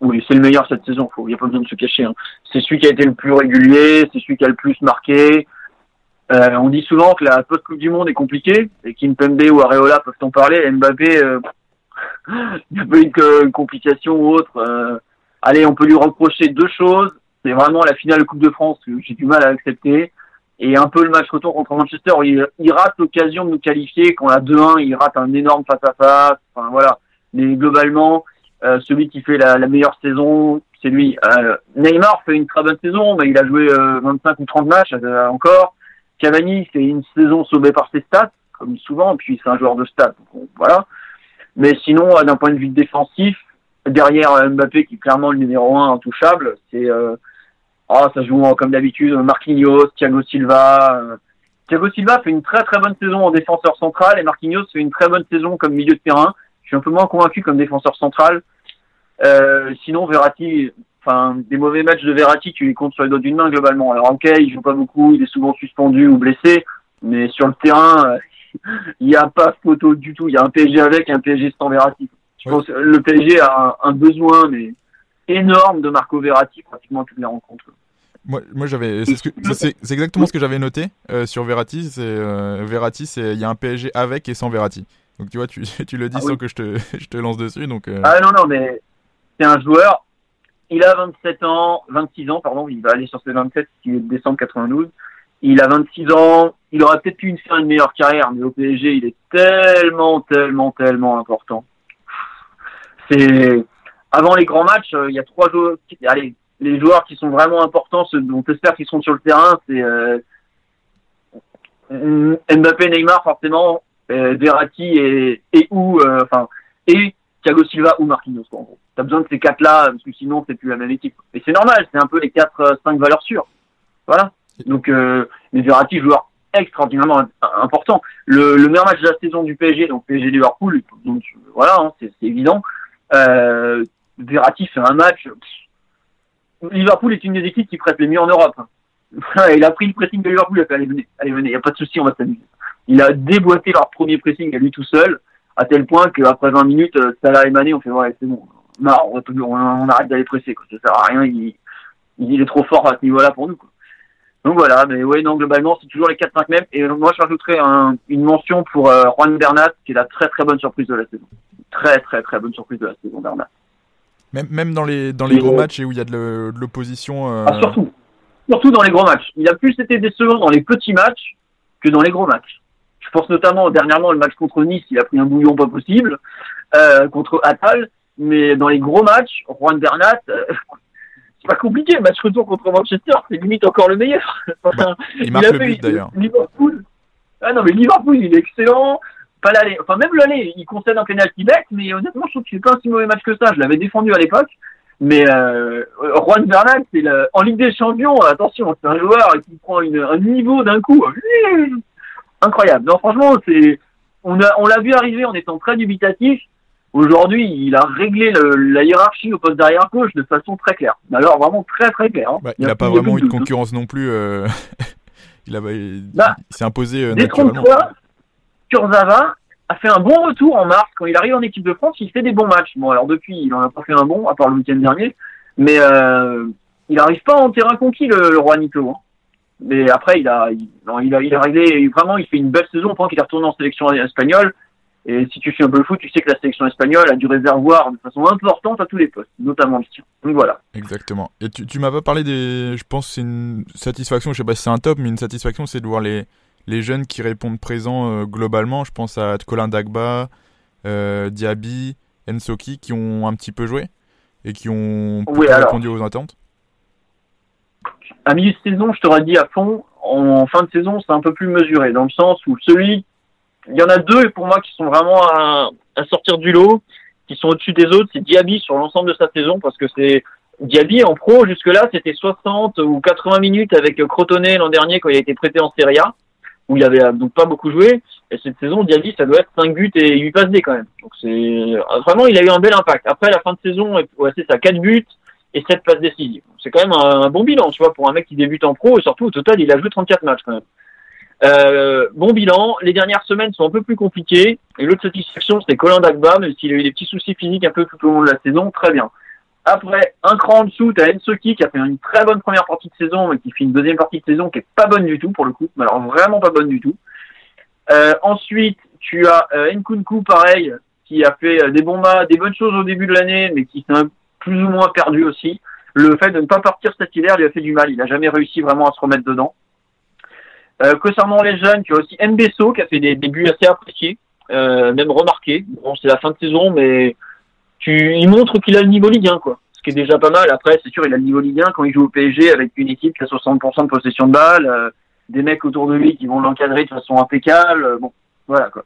Oui, c'est le meilleur cette saison. Il n'y a pas besoin de se cacher. Hein. C'est celui qui a été le plus régulier, c'est celui qui a le plus marqué. Euh, on dit souvent que la post-coupe du monde est compliquée et Kimpembe ou Areola peuvent en parler. Mbappé, euh, il une complication ou autre. Euh, allez, on peut lui reprocher deux choses. C'est vraiment la finale de Coupe de France que j'ai du mal à accepter. Et un peu le match retour contre Manchester il rate l'occasion de nous qualifier. Quand on a 2-1, il rate un énorme face-à-face. Enfin voilà. Mais globalement, euh, celui qui fait la, la meilleure saison, c'est lui. Euh, Neymar fait une très bonne saison, mais il a joué 25 euh, ou 30 matchs encore. Cavani fait une saison sauvée par ses stats, comme souvent, puis c'est un joueur de stats. voilà. Mais sinon, d'un point de vue défensif, derrière Mbappé, qui est clairement le numéro un intouchable, c'est oh, ça joue comme d'habitude, Marquinhos, Thiago Silva. Thiago Silva fait une très très bonne saison en défenseur central et Marquinhos fait une très bonne saison comme milieu de terrain. Je suis un peu moins convaincu comme défenseur central. Euh, sinon, Verratti, enfin, des mauvais matchs de Verratti, tu les comptes sur les doigts d'une main globalement. Alors, ok, il joue pas beaucoup, il est souvent suspendu ou blessé, mais sur le terrain, il n'y a pas photo du tout. Il y a un PSG avec et un PSG sans Verratti. Je pense que le PSG a un, besoin mais énorme de Marco Verratti pratiquement toutes les rencontres. Moi, moi j'avais, c'est exactement ce que j'avais noté euh, sur Verratti. C'est euh, Verratti, c'est il y a un PSG avec et sans Verratti. Donc tu vois, tu, tu le dis ah sans que je te, je te lance dessus. Donc, euh. Ah non, non, mais c'est un joueur, il a 27 ans, 26 ans, pardon, il va aller sur ses 27, qui est décembre 92. Il a 26 ans, il aurait peut-être pu une meilleure carrière, mais au PSG, il est tellement, tellement, tellement important. C'est avant les grands matchs, euh, il y a trois joueurs. Allez, les joueurs qui sont vraiment importants, ceux dont j'espère qu'ils sont sur le terrain, c'est euh, Mbappé, Neymar forcément, euh, Verratti et, et ou euh, enfin et Thiago Silva ou Marquinhos en gros. Besoin de ces quatre là parce que sinon c'est plus la même équipe. Et c'est normal, c'est un peu les quatre euh, cinq valeurs sûres. Voilà. Donc euh, mais Verratti joueur extraordinairement important. Le, le, meilleur match de la saison du PSG, donc PSG Liverpool, donc voilà, hein, c'est évident. Euh, Verratti fait un match. Liverpool est une des équipes qui prête les mieux en Europe. il a pris le pressing de Liverpool, il a fait allez venez, allez venez, y a pas de souci, on va s'amuser. Il a déboîté leur premier pressing à lui tout seul, à tel point qu'après 20 minutes, euh, Salah et Mané ont fait ouais c'est bon, non, on, on, arrête d'aller presser, quoi. ça sert à rien, il, il est trop fort à ce niveau-là pour nous. Quoi. Donc voilà, mais ouais, non, globalement, c'est toujours les 4-5 mêmes. Et moi, je rajouterais un, une mention pour euh, Juan Bernat, qui est la très très bonne surprise de la saison. Très très très bonne surprise de la saison, Bernat. Même, même dans les, dans les gros matchs et où il y a de l'opposition. Euh... Ah, surtout. Surtout dans les gros matchs. Il a plus été décevant dans les petits matchs que dans les gros matchs. Je pense notamment dernièrement le match contre Nice, il a pris un bouillon pas possible euh, contre Atal. Mais dans les gros matchs, Juan Bernat, euh, c'est pas compliqué. Le match retour contre Manchester, c'est limite encore le meilleur. Il marque le but d'ailleurs. Liverpool. Ah non, mais Liverpool, il est excellent. Pas l'aller. Enfin, même l'aller, il concède un penalty bête, mais honnêtement, je trouve qu'il fait pas un si mauvais match que ça. Je l'avais défendu à l'époque. Mais euh, Juan Bernal, c'est en Ligue des Champions, attention, c'est un joueur qui prend une, un niveau d'un coup incroyable. Non, franchement, c'est on a on l'a vu arriver en étant très dubitatif. Aujourd'hui, il a réglé la hiérarchie au poste d'arrière gauche de façon très claire. Alors vraiment très très claire. Hein. Bah, il n'a pas vraiment eu de concurrence non plus. Euh... il, a, bah, s'est imposé euh, naturellement. Kurzawa a fait un bon retour en mars quand il arrive en équipe de France. Il fait des bons matchs. Bon, alors depuis, il en a pas fait un bon à part le week-end dernier, mais euh, il n'arrive pas en terrain conquis le, roi Nico. Hein. Mais après, il a, il, il a, il a réglé vraiment. Il fait une belle saison. Pendant qu'il est retourné en sélection espagnole. Et si tu suis un peu le foot, tu sais que la sélection espagnole a du réservoir de façon importante à tous les postes, notamment le tien. Donc voilà. Exactement. Et tu, tu m'as pas parlé des. Je pense que c'est une satisfaction, je sais pas si c'est un top, mais une satisfaction, c'est de voir les, les jeunes qui répondent présents euh, globalement. Je pense à Colin Dagba, euh, Diaby, Ensoki, qui ont un petit peu joué et qui ont répondu aux attentes. À milieu de saison, je t'aurais dit à fond. En fin de saison, c'est un peu plus mesuré, dans le sens où celui il y en a deux pour moi qui sont vraiment à, sortir du lot, qui sont au-dessus des autres. C'est Diaby sur l'ensemble de sa saison parce que c'est Diaby en pro jusque-là, c'était 60 ou 80 minutes avec Crotone l'an dernier quand il a été prêté en Serie A, où il avait donc pas beaucoup joué. Et cette saison, Diaby, ça doit être 5 buts et 8 passes D quand même. Donc c'est vraiment, il a eu un bel impact. Après la fin de saison, ouais, c'est ça, 4 buts et 7 passes décisives. C'est quand même un, un, bon bilan, tu vois, pour un mec qui débute en pro et surtout au total, il a joué 34 matchs quand même. Euh, bon bilan. Les dernières semaines sont un peu plus compliquées. Et l'autre satisfaction, c'est Colin Dagba, même s'il a eu des petits soucis physiques un peu tout au long de la saison. Très bien. Après, un cran en dessous, t'as Ensoki qui a fait une très bonne première partie de saison, mais qui fait une deuxième partie de saison qui est pas bonne du tout pour le coup. Mais alors vraiment pas bonne du tout. Euh, ensuite, tu as euh, Nkunku, pareil, qui a fait euh, des bons des bonnes choses au début de l'année, mais qui s'est plus ou moins perdu aussi. Le fait de ne pas partir cet hiver lui a fait du mal. Il n'a jamais réussi vraiment à se remettre dedans. Euh, concernant les jeunes, tu as aussi Mbesso qui a fait des débuts assez appréciés, euh, même remarqués. Bon, c'est la fin de saison, mais tu, il montre qu'il a le niveau Ligue 1, quoi. Ce qui est déjà pas mal. Après, c'est sûr, il a le niveau Ligue 1 quand il joue au PSG avec une équipe qui a 60% de possession de balle, euh, des mecs autour de lui qui vont l'encadrer de façon impeccable. Euh, bon, voilà, quoi.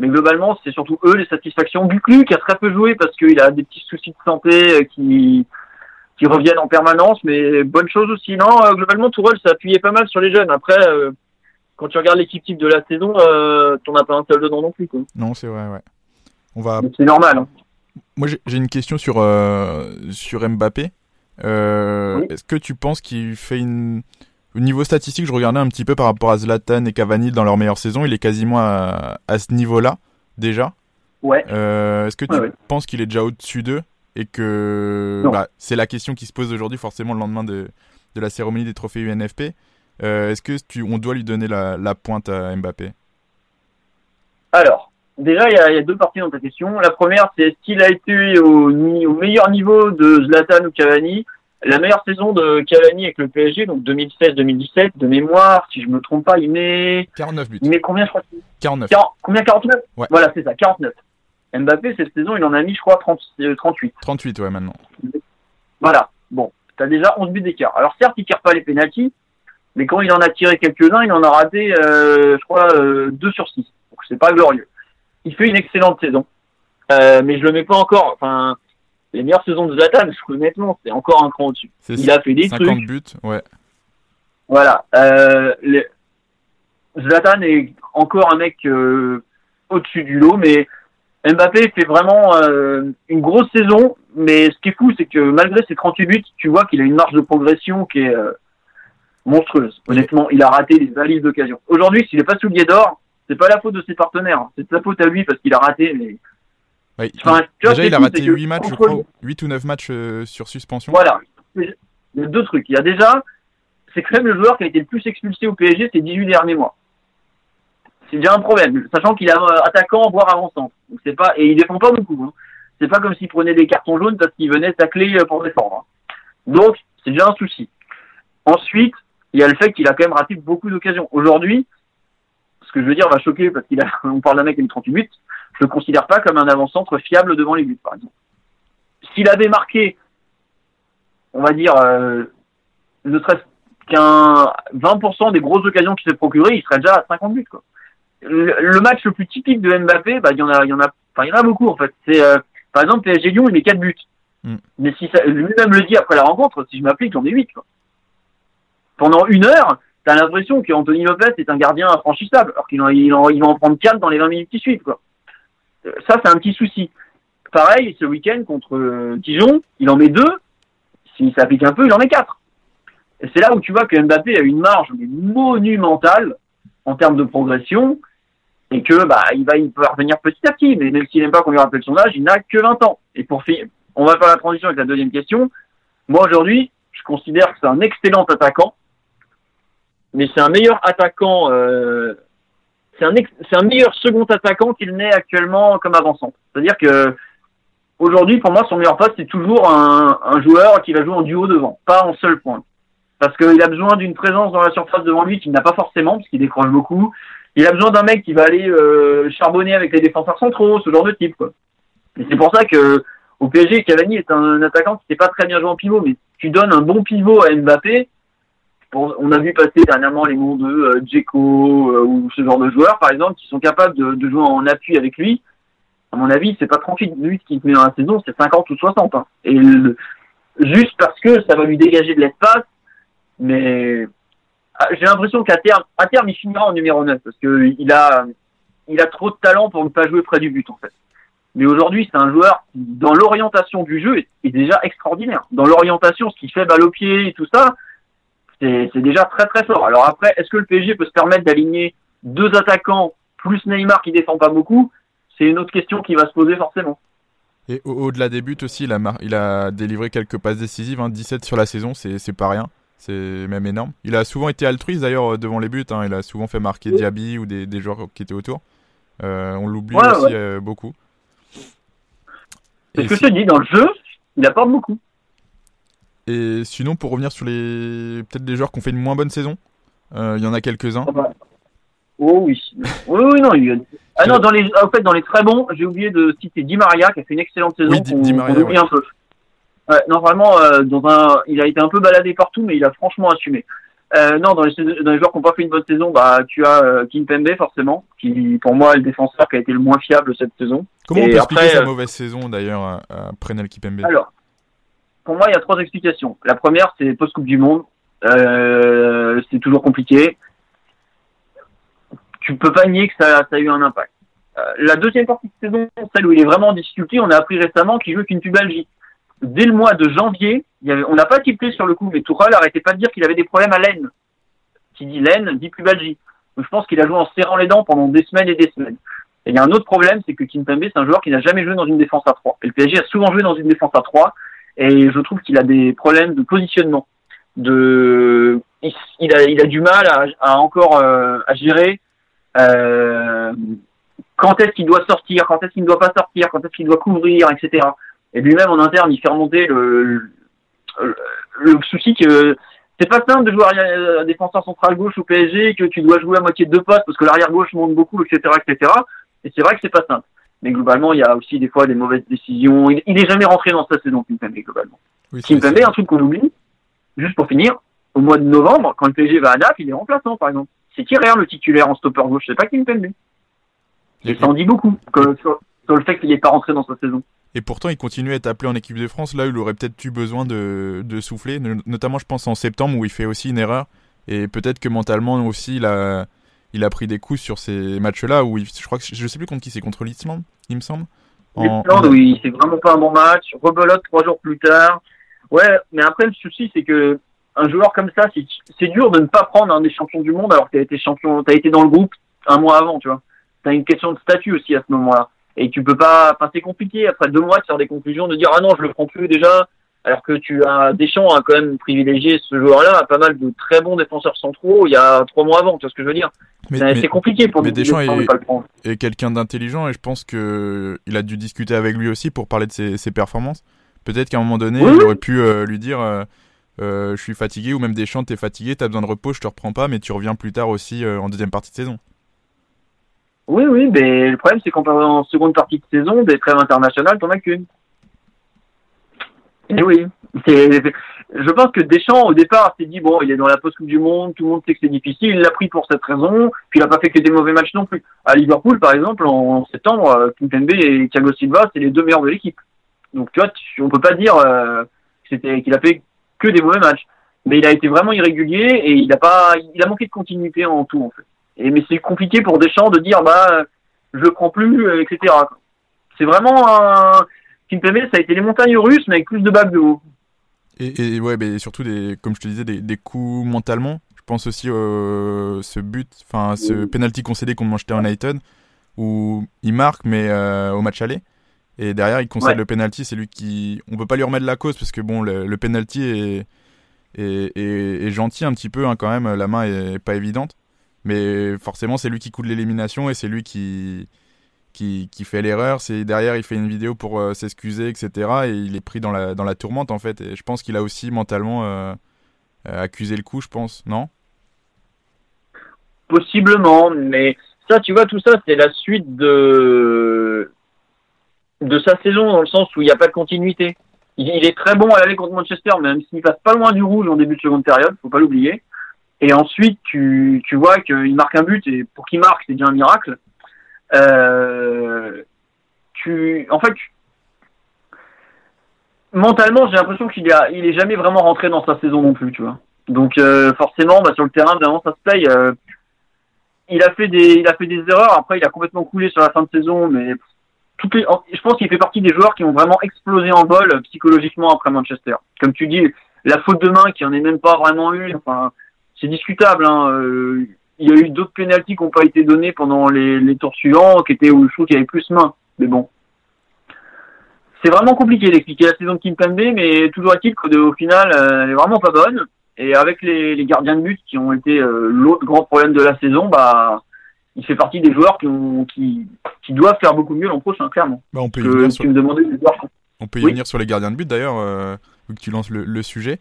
Mais globalement, c'est surtout eux les satisfactions. Buclu qui a très peu joué parce qu'il a des petits soucis de santé qui qui reviennent en permanence, mais bonne chose aussi. Non, globalement, Tourelle s'appuyait pas mal sur les jeunes. Après, quand tu regardes l'équipe type de la saison, t'en as pas un seul dedans non plus. Quoi. Non, c'est vrai, ouais. On va. C'est normal. Hein. Moi, j'ai une question sur sur Mbappé. Est-ce que tu penses qu'il fait une au niveau statistique, je regardais un petit peu par rapport à Zlatan et Cavani dans leur meilleure saison. Il est quasiment à, ce niveau-là, déjà. Ouais. Euh, est-ce que tu penses qu'il est déjà au-dessus d'eux Et que bah, c'est la question qui se pose aujourd'hui, forcément, le lendemain de, la cérémonie des trophées UNFP. Euh, est-ce que tu, on doit lui donner la, pointe à Mbappé? Alors, déjà, il y, a deux parties dans ta question. La première, c'est est-ce qu'il a été au, au meilleur niveau de Zlatan ou Cavani la meilleure saison de Cavani avec le PSG, donc 2016-2017, de mémoire, si je me trompe pas, il met... 49 buts. Il met combien, je crois 49. combien, 49 Voilà, c'est ça, 49. Mbappé, cette saison, il en a mis, je crois, 30, 38. 38, ouais, maintenant. Voilà. Bon, t'as déjà 11 buts d'écart. Alors, certes, il tire pas les pénalties, mais quand il en a tiré quelques-uns, il en a raté, euh, je crois, euh, 2 sur 6. Donc, c'est pas glorieux. Il fait une excellente saison. Euh, mais je le mets pas encore, enfin, les meilleures saisons de Zlatan, honnêtement, c'est encore un cran au-dessus. Il a fait des 50 buts, ouais. Voilà. Euh, Zlatan est encore un mec au-dessus du lot, mais Mbappé fait vraiment euh, une grosse saison. Mais ce qui est fou, c'est que malgré ses 38 buts, tu vois qu'il a une marge de progression qui est euh, monstrueuse. Honnêtement, il a raté des valises d'occasion. Aujourd'hui, s'il n'est pas soulier d'or, c'est pas la faute de ses partenaires. C'est sa faute à lui parce qu'il a raté mais déjà, il a raté 8 matchs, je crois, 8 ou 9 matchs euh, sur suspension. Voilà. Il y a deux trucs. Il y a déjà, c'est quand même le joueur qui a été le plus expulsé au PSG ces 18 derniers mois. C'est déjà un problème, sachant qu'il est attaquant, voire avant-centre. Donc c'est pas, et il défend pas beaucoup. Hein. C'est pas comme s'il prenait des cartons jaunes parce qu'il venait tacler euh, pour défendre. Hein. Donc, c'est déjà un souci. Ensuite, il y a le fait qu'il a quand même raté beaucoup d'occasions. Aujourd'hui, ce que je veux dire va choquer parce qu'il a, on parle d'un mec qui a mis 38 buts, je le considère pas comme un avant-centre fiable devant les buts, par exemple. S'il avait marqué, on va dire, euh, ne serait-ce qu'un 20% des grosses occasions qu'il s'est procurées, il serait déjà à 50 buts, quoi. Le, match le plus typique de Mbappé, bah, il y en a, il y en a, enfin, il y en a beaucoup, en fait. C'est, euh, par exemple, PSG Lyon, il met 4 buts. Mm. Mais si ça, lui-même le dit après la rencontre, si je m'applique, j'en ai 8, quoi. Pendant une heure, t'as l'impression qu'Anthony Lopez est un gardien infranchissable, alors qu'il il, il va en prendre 4 dans les 20 minutes qui suivent, quoi ça, c'est un petit souci. Pareil, ce week-end contre euh, Dijon, il en met deux. S'il s'applique un peu, il en met quatre. Et c'est là où tu vois que Mbappé a une marge monumentale en termes de progression et que bah il va il peut revenir petit à petit. Mais même s'il n'aime pas qu'on lui rappelle son âge, il n'a que 20 ans. Et pour finir, on va faire la transition avec la deuxième question. Moi aujourd'hui, je considère que c'est un excellent attaquant, mais c'est un meilleur attaquant euh, c'est un, un meilleur second attaquant qu'il n'est actuellement comme avançant. C'est-à-dire que aujourd'hui, pour moi, son meilleur poste, c'est toujours un, un, joueur qui va jouer en duo devant, pas en seul point. Parce qu'il a besoin d'une présence dans la surface devant lui qu'il n'a pas forcément, parce qu'il décroche beaucoup. Il a besoin d'un mec qui va aller euh, charbonner avec les défenseurs centraux, ce genre de type. Quoi. Et c'est pour ça que au PSG, Cavani est un attaquant qui sait pas très bien jouer en pivot, mais tu donnes un bon pivot à Mbappé, on a vu passer dernièrement les noms de euh, Djeko euh, ou ce genre de joueurs, par exemple, qui sont capables de, jouer en appui avec lui. À mon avis, c'est pas 38 minutes qu'il met dans la saison, c'est 50 ou 60. Hein. Et juste parce que ça va lui dégager de l'espace, mais ah, j'ai l'impression qu'à terme, à terme, il finira en numéro 9 parce que il a, il a trop de talent pour ne pas jouer près du but en fait. Mais aujourd'hui, c'est un joueur qui, dans l'orientation du jeu, est, déjà extraordinaire. Dans l'orientation, ce qui fait balle au pied et tout ça, c'est déjà très très fort. Alors après, est-ce que le PSG peut se permettre d'aligner deux attaquants plus Neymar qui défend pas beaucoup? C'est une autre question qui va se poser forcément. Et au-delà des buts aussi, il a, il a délivré quelques passes décisives, hein, 17 sur la saison, c'est pas rien, c'est même énorme. Il a souvent été altruiste d'ailleurs euh, devant les buts, hein, il a souvent fait marquer Diaby ou des, des, joueurs qui étaient autour. Euh, on l'oublie aussi euh, beaucoup. C'est ce que je te dis, dans le jeu, il apporte beaucoup. Et sinon, pour revenir sur les peut-être des joueurs qui ont fait une moins bonne saison, euh, il y en a quelques-uns. Ah bah. Oh oui. Oui, oui, non. Il Ah non, dans les, en fait, dans les très bons, j'ai oublié de citer Di Maria qui a fait une excellente saison. Oui, Di, Maria. un peu. Ouais, non, vraiment, euh, dans un, il a été un peu baladé partout, mais il a franchement assumé. Euh, non, dans les, dans les joueurs qui n'ont pas fait une bonne saison, bah, tu as euh, Kim Pembe forcément, qui pour moi est le défenseur qui a été le moins fiable cette saison. Comment on peut expliquer sa mauvaise saison d'ailleurs après Nel Kimpembe Alors, pour moi, il y a trois explications. La première, c'est post-Coupe du Monde. Euh, c'est toujours compliqué. Tu peux pas nier que ça, a eu un impact. Euh, la deuxième partie de saison, celle où il est vraiment en difficulté, on a appris récemment qu'il joue qu'une pubalgie. Dès le mois de janvier, on n'a pas tippé sur le coup, mais Tourelle arrêtait pas de dire qu'il avait des problèmes à l'aine. Qui dit l'aine, dit pubalgie. Donc je pense qu'il a joué en serrant les dents pendant des semaines et des semaines. Et il y a un autre problème, c'est que Kimpembe, c'est un joueur qui n'a jamais joué dans une défense à 3. Et le PSG a souvent joué dans une défense à 3, et je trouve qu'il a des problèmes de positionnement. De, il a, il a du mal à, encore euh, à gérer euh, quand est-ce qu'il doit sortir, quand est-ce qu'il ne doit pas sortir, quand est-ce qu'il doit couvrir, etc. Et lui-même en interne, il fait remonter le, le, souci que c'est pas simple de jouer à défenseur central gauche au PSG, que tu dois jouer à moitié de deux postes parce que l'arrière gauche monte beaucoup, etc., etc. Et c'est vrai que c'est pas simple. Mais globalement, il y a aussi des fois des mauvaises décisions. Il, il est jamais rentré dans sa saison, Kimpembe, globalement. Oui, Kimpembe, un truc qu'on oublie, juste pour finir, au mois de novembre, quand le PSG va à Naples, il est remplaçant, par exemple. C'est qui le titulaire en stopper gauche C'est pas Kimpembe. Et ça en dit beaucoup sur, sur le fait qu'il n'est pas rentré dans sa saison. Et pourtant, il continue à être appelé en équipe de France. Là, il aurait peut-être eu besoin de, de, souffler. Notamment, je pense, en septembre, où il fait aussi une erreur. Et peut-être que mentalement aussi, il a, il a pris des coups sur ces matchs-là. Où je crois que je sais plus contre qui c'est, contre l'Islande, il me semble. L'Islande, oui, c'est vraiment pas un bon match. Rebelote trois jours plus tard. Ouais, mais après, le souci, c'est que un joueur comme ça, c'est dur de ne pas prendre un des champions du monde alors que tu as été champion, tu as été dans le groupe un mois avant, tu vois. Tu as une question de statut aussi à ce moment-là. Et tu peux pas, enfin c'est compliqué après deux mois de faire des conclusions, de dire ah non je le prends plus déjà, alors que tu as Deschamps a quand même privilégié ce joueur-là à pas mal de très bons défenseurs centraux il y a trois mois avant, tu vois ce que je veux dire. C'est compliqué pour mais Deschamps est, est quelqu'un d'intelligent et je pense que il a dû discuter avec lui aussi pour parler de ses, ses performances. Peut-être qu'à un moment donné, il aurait pu euh, lui dire euh, euh, je suis fatigué ou même Deschamps t'es fatigué, t'as besoin de repos, je te reprends pas, mais tu reviens plus tard aussi en deuxième partie de saison. Oui, oui, mais le problème, c'est qu'en seconde partie de saison, des trêves internationales, t'en as qu'une. Et oui. Je pense que Deschamps, au départ, s'est dit, bon, il est dans la post-coupe du monde, tout le monde sait que c'est difficile, il l'a pris pour cette raison, puis il n'a pas fait que des mauvais matchs non plus. À Liverpool, par exemple, en septembre, euh, Kimpembe et Thiago Silva, c'est les deux meilleurs de l'équipe. Donc, tu vois, on peut pas dire euh, qu'il a fait que des mauvais matchs. Mais il a été vraiment irrégulier et il a pas, il a manqué de continuité en tout, en fait. Et, mais c'est compliqué pour Deschamps de dire bah je prends plus, etc. C'est vraiment un Kimpembe, ça a été les montagnes russes, mais avec plus de bagues de haut. Et, et ouais, mais surtout des, comme je te disais, des, des coups mentalement. Je pense aussi euh, ce but, enfin ce penalty concédé contre Manchester United, où il marque mais euh, au match aller. Et derrière, il concède le penalty. C'est lui qui, on peut pas lui remettre la cause parce que bon, le, le penalty est, est, est, gentil un petit peu hein, quand même. La main est pas évidente. Mais forcément, c'est lui qui coule l'élimination et c'est lui qui, qui, fait l'erreur. C'est derrière, il fait une vidéo pour euh, s'excuser, etc. Et il est pris dans la, dans la tourmente en fait. Et je pense qu'il a aussi mentalement euh, euh, accusé le coup, je pense, non? Possiblement, mais ça, tu vois, tout ça, c'est la suite de de sa saison dans le sens où il n'y a pas de continuité. Il, il est très bon à l'aller contre Manchester, même s'il passe pas loin du rouge en début de seconde période, faut pas l'oublier. Et ensuite, tu, tu vois qu'il marque un but, et pour qu'il marque, c'est déjà un miracle. Euh, tu, en fait, mentalement, j'ai l'impression qu'il a, il est jamais vraiment rentré dans sa saison non plus, tu vois. Donc euh, forcément, bah, sur le terrain, vraiment, ça se paye. Euh, il a fait des, il a fait des erreurs. Après, il a complètement coulé sur la fin de saison, mais toutes les, je pense qu'il fait partie des joueurs qui ont vraiment explosé en vol psychologiquement après Manchester. Comme tu dis, la faute de main qui en est même pas vraiment une. Enfin, c'est discutable. Hein. Euh, il y a eu d'autres pénalties qui n'ont pas été donnés pendant les, les, tours suivants, qui étaient où je trouve qu'il y avait plus main. Mais bon, c'est vraiment compliqué d'expliquer la saison de Kimpembe, mais toujours est-il qu'au final, euh, elle est vraiment pas bonne. Et avec les, les gardiens de but qui ont été euh, l'autre grand problème de la saison, bah, il fait partie des joueurs qui, ont, qui, qui doivent faire beaucoup mieux l'an prochain, clairement. Bah on peut y venir sur... On peut y venir sur les gardiens de but d'ailleurs, vu que tu lances le, le sujet.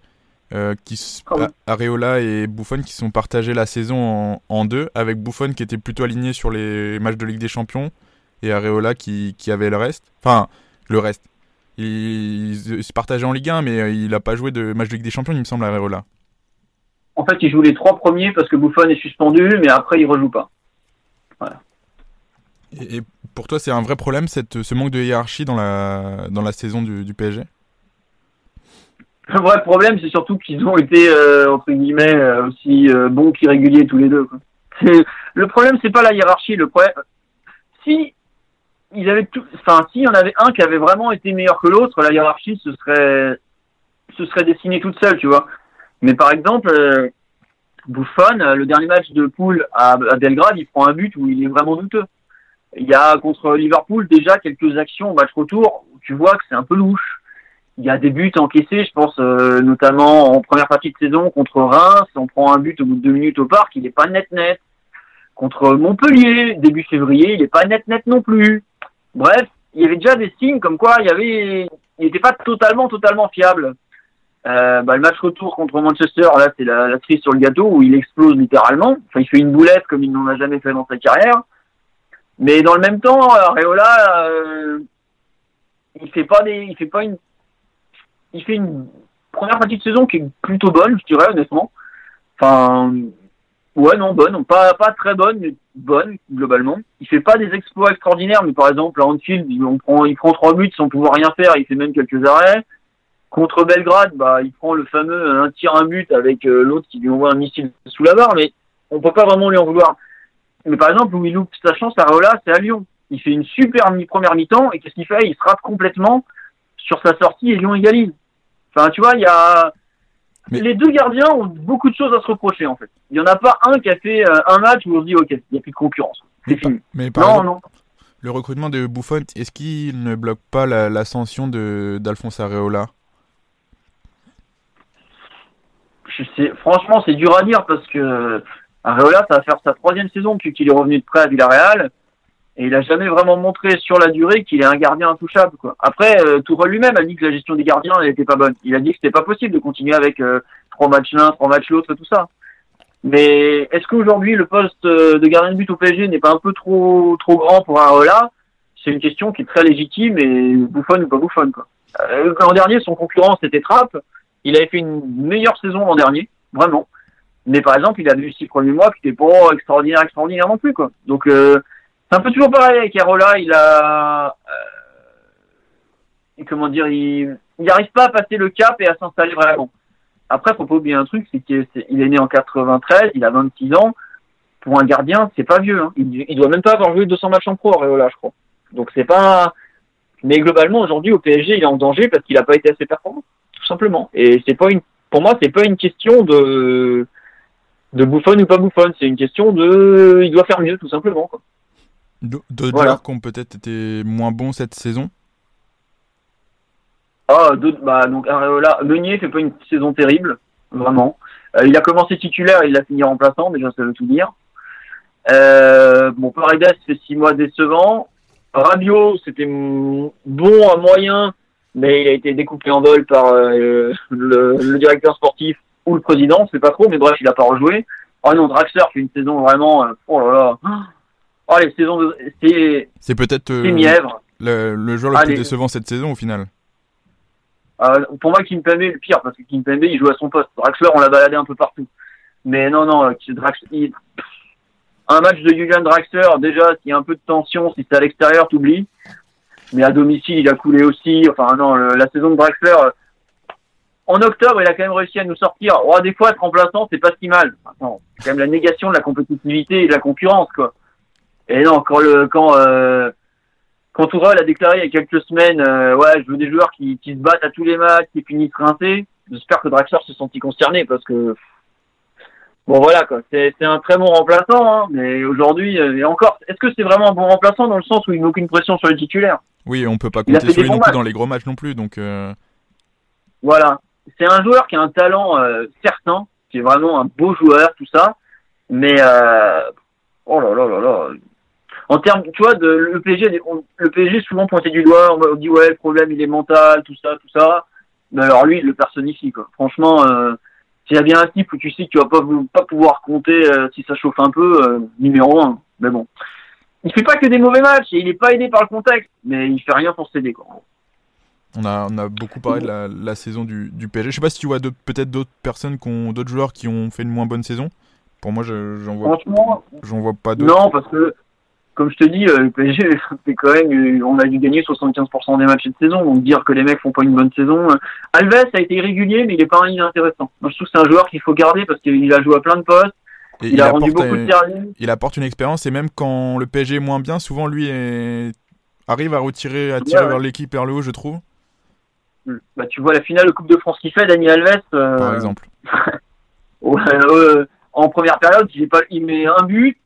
Euh, qui, Areola et Buffon qui sont partagés la saison en, deux, avec Buffon qui était plutôt aligné sur les matchs de Ligue des Champions et Areola qui, qui avait le reste. Enfin, le reste. Il, se partageait en Ligue 1, mais il n'a pas joué de match de Ligue des Champions, il me semble, Areola. En fait, il joue les trois premiers parce que Buffon est suspendu, mais après, il rejoue pas. Voilà. Et, pour toi, c'est un vrai problème, cette, ce manque de hiérarchie dans la, dans la saison du, du PSG Le vrai problème, c'est surtout qu'ils ont été, euh, entre guillemets, euh, aussi euh, bons qu'irréguliers tous les deux. Quoi. Le problème, c'est pas la hiérarchie. Le problème, si ils avaient tout, enfin, s'il y en avait un qui avait vraiment été meilleur que l'autre, la hiérarchie se serait, se serait dessinée toute seule, tu vois. Mais par exemple, euh, Buffon, le dernier match de poule à, à Belgrade, il prend un but où il est vraiment douteux. Il y a contre Liverpool déjà quelques actions au match retour où tu vois que c'est un peu louche il y a des buts encaissés, je pense euh, notamment en première partie de saison contre Reims, on prend un but au bout de deux minutes au parc, il n'est pas net net. Contre Montpellier, début février, il n'est pas net net non plus. Bref, il y avait déjà des signes comme quoi il y avait, il n'était pas totalement totalement fiable. Euh, bah, le match retour contre Manchester, là c'est la, la sur le gâteau où il explose littéralement. Enfin, il fait une boulette comme il n'en a jamais fait dans sa carrière. Mais dans le même temps, Areola, euh, il fait pas des, il fait pas une il fait une première partie de saison qui est plutôt bonne, je dirais honnêtement. Enfin, ouais, non, bonne, pas pas très bonne, mais bonne globalement. Il fait pas des exploits extraordinaires, mais par exemple à Anfield, il, prend il prend trois buts sans pouvoir rien faire, il fait même quelques arrêts. Contre Belgrade, bah il prend le fameux un tir un but avec euh, l'autre qui lui envoie un missile sous la barre, mais on peut pas vraiment lui en vouloir. Mais par exemple, où il loupe sa chance à Reola, c'est à Lyon. Il fait une super première mi-temps et qu'est-ce qu'il fait? Il se rate complètement sur sa sortie et Lyon égalise. Enfin, tu vois, il y a. Les deux gardiens ont beaucoup de choses à se reprocher, en fait. Il n'y en a pas un qui a fait euh, un match où on se dit, OK, il n'y a plus de concurrence. C'est fini. Mais non, non. Le recrutement de Buffon, est-ce qu'il ne bloque pas l'ascension de d'Alphonse Areola? Je sais, Franchement, c'est dur à dire parce que Areola, ça va faire sa troisième saison qu'il est revenu de prêt à Villarreal et il a jamais vraiment montré sur la durée qu'il est un gardien intouchable. Quoi. Après, euh, lui-même a dit que la gestion des gardiens n'était pas bonne. Il a dit que c'était pas possible de continuer avec euh, trois matchs l'un, trois matchs l'autre, tout ça. Mais est-ce qu'aujourd'hui le poste euh, de gardien de but au PSG n'est pas un peu trop trop grand pour Areola C'est une question qui est très légitime et bouffonne ou pas bouffonne. Quoi. Euh, l'an dernier, son concurrent c'était Trapp. Il avait fait une meilleure saison l'an dernier, vraiment. Mais par exemple, il a eu six premiers mois qui n'étaient pas extraordinaire, extraordinaire non plus. Quoi. Donc euh, c'est un peu toujours pareil avec Arola, il a, euh, comment dire, il n'arrive pas à passer le cap et à s'installer vraiment. Après, faut pas oublier un truc, c'est qu'il est, né en 93, il a 26 ans. Pour un gardien, c'est pas vieux. Hein. Il, il doit même pas avoir joué 200 matchs en pro, Areola, je crois. Donc c'est pas. Mais globalement, aujourd'hui, au PSG, il est en danger parce qu'il n'a pas été assez performant, tout simplement. Et c'est pas une. Pour moi, c'est pas une question de de bouffonne ou pas bouffonne. C'est une question de. Il doit faire mieux, tout simplement. Quoi. D'autres joueurs qui ont peut-être été moins bons cette saison Ah, d'autres, bah, donc Areola, Meunier fait pas une saison terrible, vraiment. Euh, il a commencé titulaire, il l'a fini remplaçant, déjà ça veut tout dire. Euh, bon, Paredes fait six mois décevant. Rabiot, c'était bon à moyen, mais il a été découpé en vol par euh, le, le, directeur sportif ou le président, c'est pas trop, mais bref, il a pas rejoué. Oh non, Draxler fait une saison vraiment, euh, oh là là, Oh, les saisons de... C'est. C'est peut-être. Euh, mièvre. Le, le joueur le plus décevant cette saison au final. Euh, pour moi, Kimpembe est le pire parce que Kimpembe il joue à son poste. Draxler, on l'a baladé un peu partout. Mais non, non, euh, Draxler, un match de Julian Draxler, déjà, s'il y a un peu de tension, si c'est à l'extérieur, t'oublies. Mais à domicile, il a coulé aussi. Enfin, non, la saison de Draxler, euh, en octobre, il a quand même réussi à nous sortir. Oh, des fois, être remplaçant, c'est pas si mal. C'est quand même la négation de la compétitivité et de la concurrence, quoi. Et non, quand le quand euh, quand Tourelle a déclaré il y a quelques semaines, euh, ouais, je veux des joueurs qui, qui se battent à tous les matchs, qui finissent rincés. J'espère que Draxler se sentit concerné parce que bon voilà quoi, c'est un très bon remplaçant, hein, mais aujourd'hui euh, et encore, est-ce que c'est vraiment un bon remplaçant dans le sens où il met aucune pression sur les titulaires? Oui, on peut pas compter sur lui non plus dans les gros matchs non plus, donc. Euh... Voilà, c'est un joueur qui a un talent euh, certain, qui est vraiment un beau joueur, tout ça, mais oh là là là là, en termes, tu vois, de, le PSG, le PSG souvent pointé du doigt, on dit ouais, le problème il est mental, tout ça, tout ça. Mais alors lui, il le personnifie quoi. Franchement, euh, s'il y a bien un type où tu sais que tu vas pas, pas pouvoir compter euh, si ça chauffe un peu, euh, numéro un. Mais bon, il fait pas que des mauvais matchs et il est pas aidé par le contexte, mais il fait rien pour s'aider quoi. On a, on a beaucoup parlé de la, la saison du, du PSG. Je sais pas si tu vois peut-être d'autres personnes d'autres joueurs qui ont fait une moins bonne saison. Pour moi, j'en vois, j'en vois pas d'autres. Non, parce que comme je te dis, le PSG, c'est quand même, on a dû gagner 75% des matchs de saison, donc dire que les mecs font pas une bonne saison. Alves a été irrégulier, mais il est pas un intéressant. Moi, je trouve que c'est un joueur qu'il faut garder parce qu'il a joué à plein de postes. il, a rendu beaucoup de services. Il apporte une expérience et même quand le PSG est moins bien, souvent lui arrive à retirer, à tirer vers l'équipe vers le haut, je trouve. Bah, tu vois la finale de Coupe de France qu'il fait, Dani Alves. Euh, Par exemple. Euh, en première période, il, pas, il met un but.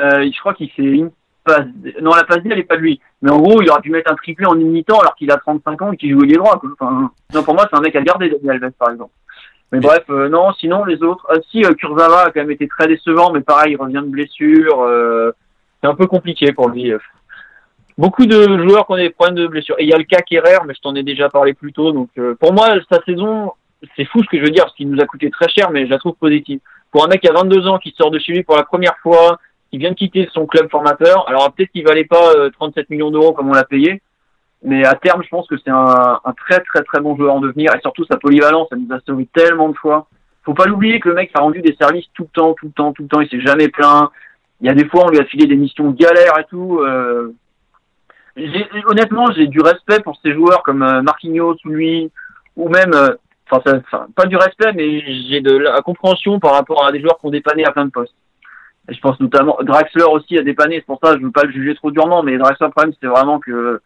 Euh, je crois qu'il fait une passe. Non, la passe D, elle est pas de lui. Mais en gros, il aurait pu mettre un triplé en imitant alors qu'il a 35 ans et qu'il joue les droit. Enfin, non, pour moi, c'est un mec à garder, Dani Alves, par exemple. Mais bref, non, sinon les autres. Ah, si, Kurzawa a quand même été très décevant, mais pareil, il revient de blessure. c'est un peu compliqué pour lui beaucoup de joueurs qui ont des problèmes de blessure. Et il y a le cas Kerrer, mais je t'en ai déjà parlé plus tôt. Donc euh, pour moi, sa saison, c'est fou ce que je veux dire, parce qu'il nous a coûté très cher, mais je la trouve positive. Pour un mec qui a 22 ans, qui sort de chez lui pour la première fois, qui vient de quitter son club formateur, alors peut-être qu'il valait pas 37 euh, millions d'euros comme on l'a payé, mais à terme, je pense que c'est un, très très très bon joueur en devenir, et surtout sa polyvalence, ça nous a sauvé tellement de fois. Faut pas l'oublier que le mec a rendu des services tout le temps, tout le temps, tout le temps, il s'est jamais plaint. Il y a des fois, on lui a filé des missions galères et tout. Euh, honnêtement, j'ai du respect pour ces joueurs comme euh, Marquinhos ou lui, ou même, enfin, pas du respect, mais j'ai de la compréhension par rapport à des joueurs qui ont dépanné à plein de postes. Je pense notamment Draxler aussi a dépanné, c'est pour ça que je veux pas le juger trop durement, mais Draxler, le problème, c'est vraiment que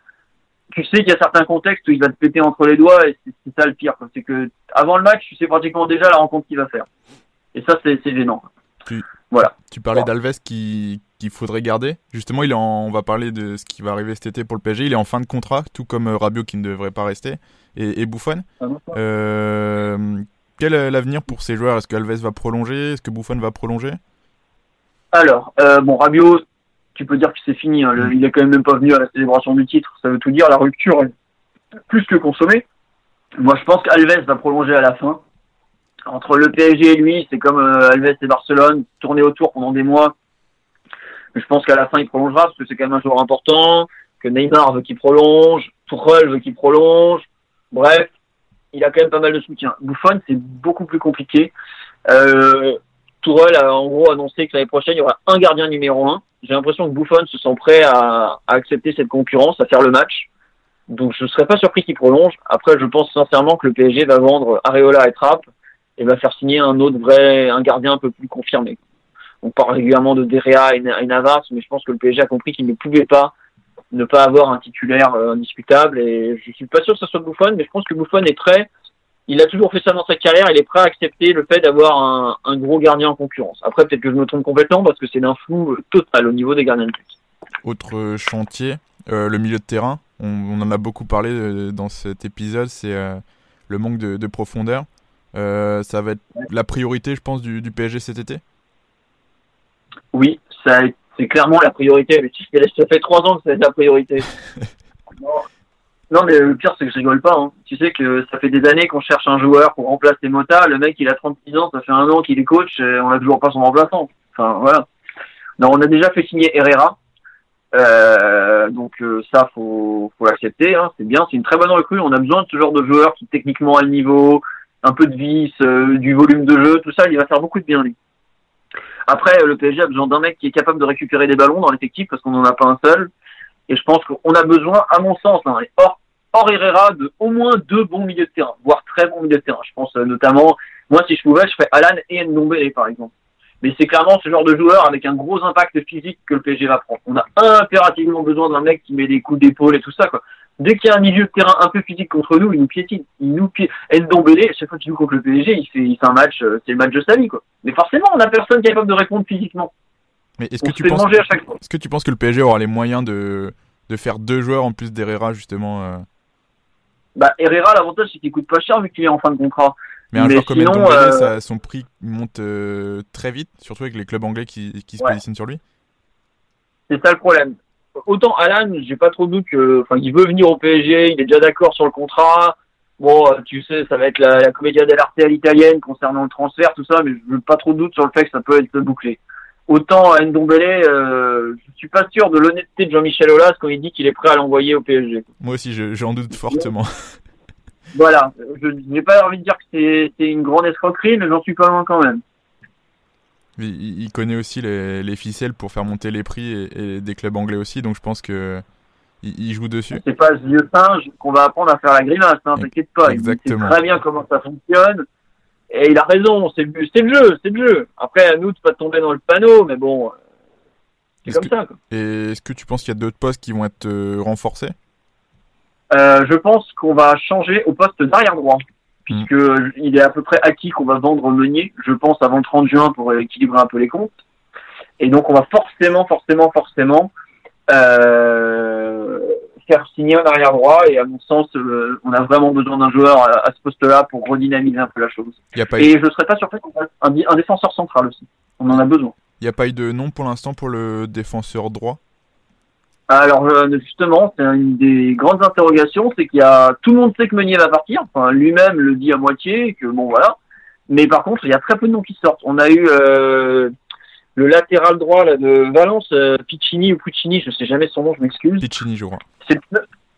tu sais qu'il y a certains contextes où il va te péter entre les doigts et c'est ça le pire. C'est que avant le match, tu sais pratiquement déjà la rencontre qu'il va faire. Et ça, c'est gênant. voilà. Tu parlais d'Alves qui, qu'il faudrait garder. Justement, il est on va parler de ce qui va arriver cet été pour le PSG. Il est en fin de contrat, tout comme euh, Rabiot qui ne devrait pas rester, et, et Buffon. Ah euh, quel est l'avenir pour ces joueurs? Est-ce que Alves va prolonger? Est-ce que Buffon va prolonger? Alors, euh, bon, Rabiot, tu peux dire que c'est fini. Hein. il est quand même même pas venu à la célébration du titre. Ça veut tout dire. La rupture est plus que consommée. Moi, je pense qu'Alves va prolonger à la fin. Entre le PSG et lui, c'est comme Alves et Barcelone, tourner autour pendant des mois je pense qu'à la fin, il prolongera parce que c'est quand même un joueur important, que Neymar veut qu'il prolonge, Tuchel veut qu'il prolonge. Bref, il a quand même pas mal de soutien. Buffon, c'est beaucoup plus compliqué. Euh, Tourelle a en gros annoncé que l'année prochaine, il y aura un gardien numéro un. J'ai l'impression que Buffon se sent prêt à, accepter cette concurrence, à faire le match. Donc je ne serais pas surpris qu'il prolonge. Après, je pense sincèrement que le PSG va vendre Areola et Trapp et va faire signer un autre vrai, un gardien un peu plus confirmé on parle régulièrement de Derea et, Navas, mais je pense que le PSG a compris qu'il ne pouvait pas ne pas avoir un titulaire euh, indiscutable. Et je suis pas sûr que ce soit Buffon, mais je pense que Buffon est prêt. Il a toujours fait ça dans sa carrière. Il est prêt à accepter le fait d'avoir un, gros gardien en concurrence. Après, peut-être que je me trompe complètement parce que c'est d'un flou total au niveau des gardiens de but. Autre chantier, euh, le milieu de terrain. On, en a beaucoup parlé euh, dans cet épisode. C'est le manque de, profondeur. ça va être la priorité, je pense, du PSG cet été? Oui, c'est clairement la priorité. Mais ça fait trois ans que c'est la priorité. non. mais le pire, c'est que je rigole pas. Hein. Tu sais que ça fait des années qu'on cherche un joueur pour remplacer Mota. Le mec, il a 36 ans, ça fait un an qu'il est coach, et on a toujours pas son remplaçant. Enfin, voilà. Non, on a déjà fait signer Herrera. Euh, donc euh, ça, faut, faut l'accepter. Hein. C'est bien, c'est une très bonne recrue. On a besoin de ce genre de joueur qui techniquement a le niveau, un peu de vis, euh, du volume de jeu, tout ça. Il va faire beaucoup de bien lui. Après, le PSG a besoin d'un mec qui est capable de récupérer des ballons dans l'effectif parce qu'on n'en a pas un seul. Et je pense qu'on a besoin, à mon sens, hein, hors, Herrera, de au moins deux bons milieux de terrain, voire très bons milieux de terrain. Je pense euh, notamment, moi, si je pouvais, je ferais Alan et Ndombele, par exemple. Mais c'est clairement ce genre de joueur avec un gros impact physique que le PSG va prendre. On a impérativement besoin d'un mec qui met des coups d'épaule et tout ça, dès qu'il y a un milieu de terrain un peu physique contre nous, il nous piétine. Il nous piétine. Ndombele, chaque fois qu'il joue contre le PSG, il fait, un match, euh, c'est le match de sa vie, quoi. Mais forcément, on n'a personne capable de répondre physiquement. Mais est-ce que, tu penses, est-ce que tu penses que le PSG aura les moyens de, de faire deux joueurs en plus d'Herrera, justement euh Bah, Herrera, l'avantage, c'est qu'il coûte pas cher vu qu'il est en fin de contrat. Mais un joueur comme euh, son prix monte très vite, surtout avec les clubs anglais qui, qui se positionnent sur lui. C'est ça le problème autant Alan, j'ai pas trop de doute que, enfin, il veut venir au PSG, il est déjà d'accord sur le contrat. Bon, euh, tu sais, ça va être la, la comédia dell'arte à l'italienne concernant le transfert, tout ça, mais je veux pas trop de doute sur le fait que ça peut être bouclé. Autant Ndombele, euh, je suis pas sûr de l'honnêteté de Jean-Michel Aulas quand il dit qu'il est prêt à l'envoyer au PSG. Moi aussi, j'en doute fortement. voilà, je n'ai pas envie de dire que c'est une grande escroquerie, mais j'en suis pas loin quand même. Il, connaît aussi les, ficelles pour faire monter les prix et, des clubs anglais aussi, donc je pense que il, joue dessus. C'est pas ce vieux singe qu'on va apprendre à faire la grimace, hein, t'inquiète pas. Exactement. Il sait très bien comment ça fonctionne. Et il a raison, c'est le jeu, c'est le jeu. Après, à nous de pas tomber dans le panneau, mais bon, c'est comme ça. Quoi. Et est-ce que tu penses qu'il y a d'autres postes qui vont être euh, renforcés? Euh, Je pense qu'on va changer au poste d'arrière droit puisque il est à peu près acquis qu'on va vendre Meunier, je pense, avant le 30 juin pour équilibrer un peu les comptes. Et donc, on va forcément, forcément, forcément euh, faire signer un arrière droit. Et à mon sens, euh, on a vraiment besoin d'un joueur à, ce poste-là pour redynamiser un peu la chose. et je ne serais pas surpris qu'on fasse un, un défenseur central aussi. On en a besoin. Il n'y a pas eu de nom pour l'instant pour le défenseur droit? Alors euh, justement, c'est une des grandes interrogations, c'est qu'il y a tout le monde sait que Meunier va partir. Enfin, lui-même le dit à moitié que bon voilà. Mais par contre, il y a très peu de noms qui sortent. On a eu euh, le latéral droit là, de Valence, euh, Piccini ou Puccini, je sais jamais son nom, je m'excuse. Piccini, je crois.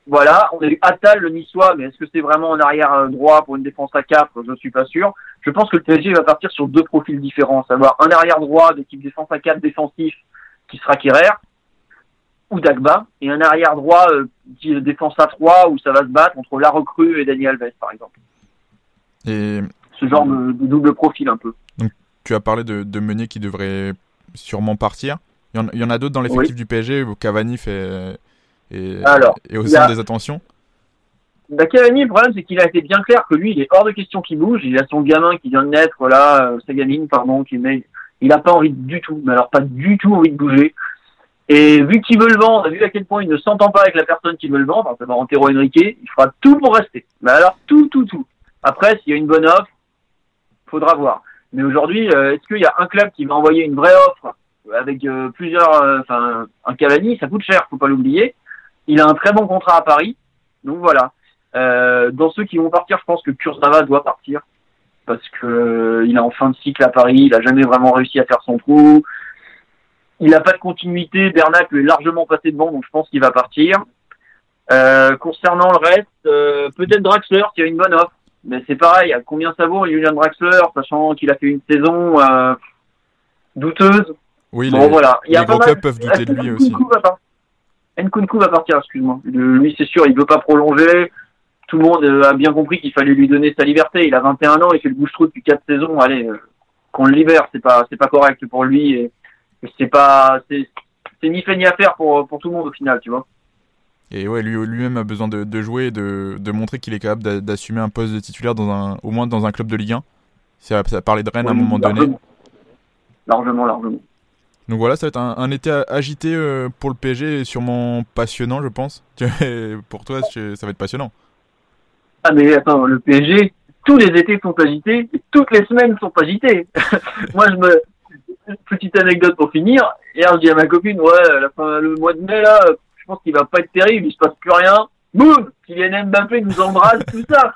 Voilà, on a eu Attal, le niçois, mais est-ce que c'est vraiment un arrière droit pour une défense à 4 Je ne suis pas sûr. Je pense que le PSG va partir sur deux profils différents, savoir un arrière droit d'équipe défense à 4 défensif qui sera Kerrer, ou Dagba, et un arrière droit euh, défense à 3 où ça va se battre entre la recrue et Daniel Alves par exemple. Et ce genre de, double profil un peu. Tu as parlé de, de Meunier qui devrait sûrement partir. Il y en, a d'autres dans l'effectif du PSG où Cavani fait et, Alors, et au sein des attentions. Bah, Cavani, le problème c'est qu'il a été bien clair que lui, il est hors de question qu'il bouge. Il a son gamin qui vient de naître, là, euh, sa gamine, pardon, qui met. Il n'a pas envie du tout, mais alors pas du tout envie de bouger. Et vu qu'il veut le vendre, vu à quel point il ne s'entend pas avec la personne qui veut le vendre, enfin, Antero Henrique, il fera tout pour rester. Mais alors, tout, tout, tout. Après, s'il y a une bonne offre, faudra voir. Mais aujourd'hui, euh, est-ce qu'il y a un club qui va envoyer une vraie offre avec euh, plusieurs, euh, enfin, un Cavani, ça coûte cher, faut pas l'oublier. Il a un très bon contrat à Paris, donc voilà. dans ceux qui vont partir, je pense que Kurzawa doit partir parce que il est en fin de cycle à Paris, il a jamais vraiment réussi à faire son trou. Il n'a pas de continuité. Bernac est largement passé devant, donc je pense qu'il va partir. Euh, concernant le reste, euh, peut-être Draxler qui a une bonne offre. Mais c'est pareil, à combien ça vaut Julian Draxler, sachant qu'il a fait une saison euh, douteuse Oui, bon, les, voilà. Il y a gros clubs peuvent douter de lui aussi. Nkunku va partir, excuse-moi. Lui, c'est sûr, il veut pas prolonger. Tout le monde a bien compris qu'il fallait lui donner sa liberté. Il a 21 ans, il fait le bouche-trou depuis 4 saisons. Allez, qu'on le libère, c'est pas, c'est pas correct pour lui. Et c'est pas, c'est ni fait ni à faire pour, pour tout le monde au final, tu vois. Et ouais, lui, lui-même a besoin de, de jouer et de, de montrer qu'il est capable d'assumer un poste de titulaire dans un, au moins dans un club de Ligue 1. Ça, ça a parlé de Rennes à un moment donné. Largement, largement. Donc voilà, ça va être un, un été agité euh, pour le PSG et sûrement passionnant, je pense. pour toi, ça va être passionnant. Ah mais attends, le PSG, tous les étés sont agités et toutes les semaines sont agitées. Moi, je me, petite anecdote pour finir. Hier, je dis à ma copine, ouais, la fin, le mois de mai, là, je pense qu'il va pas être terrible, il se passe plus rien. Boum Kylian Mbappé nous embrasse, tout ça.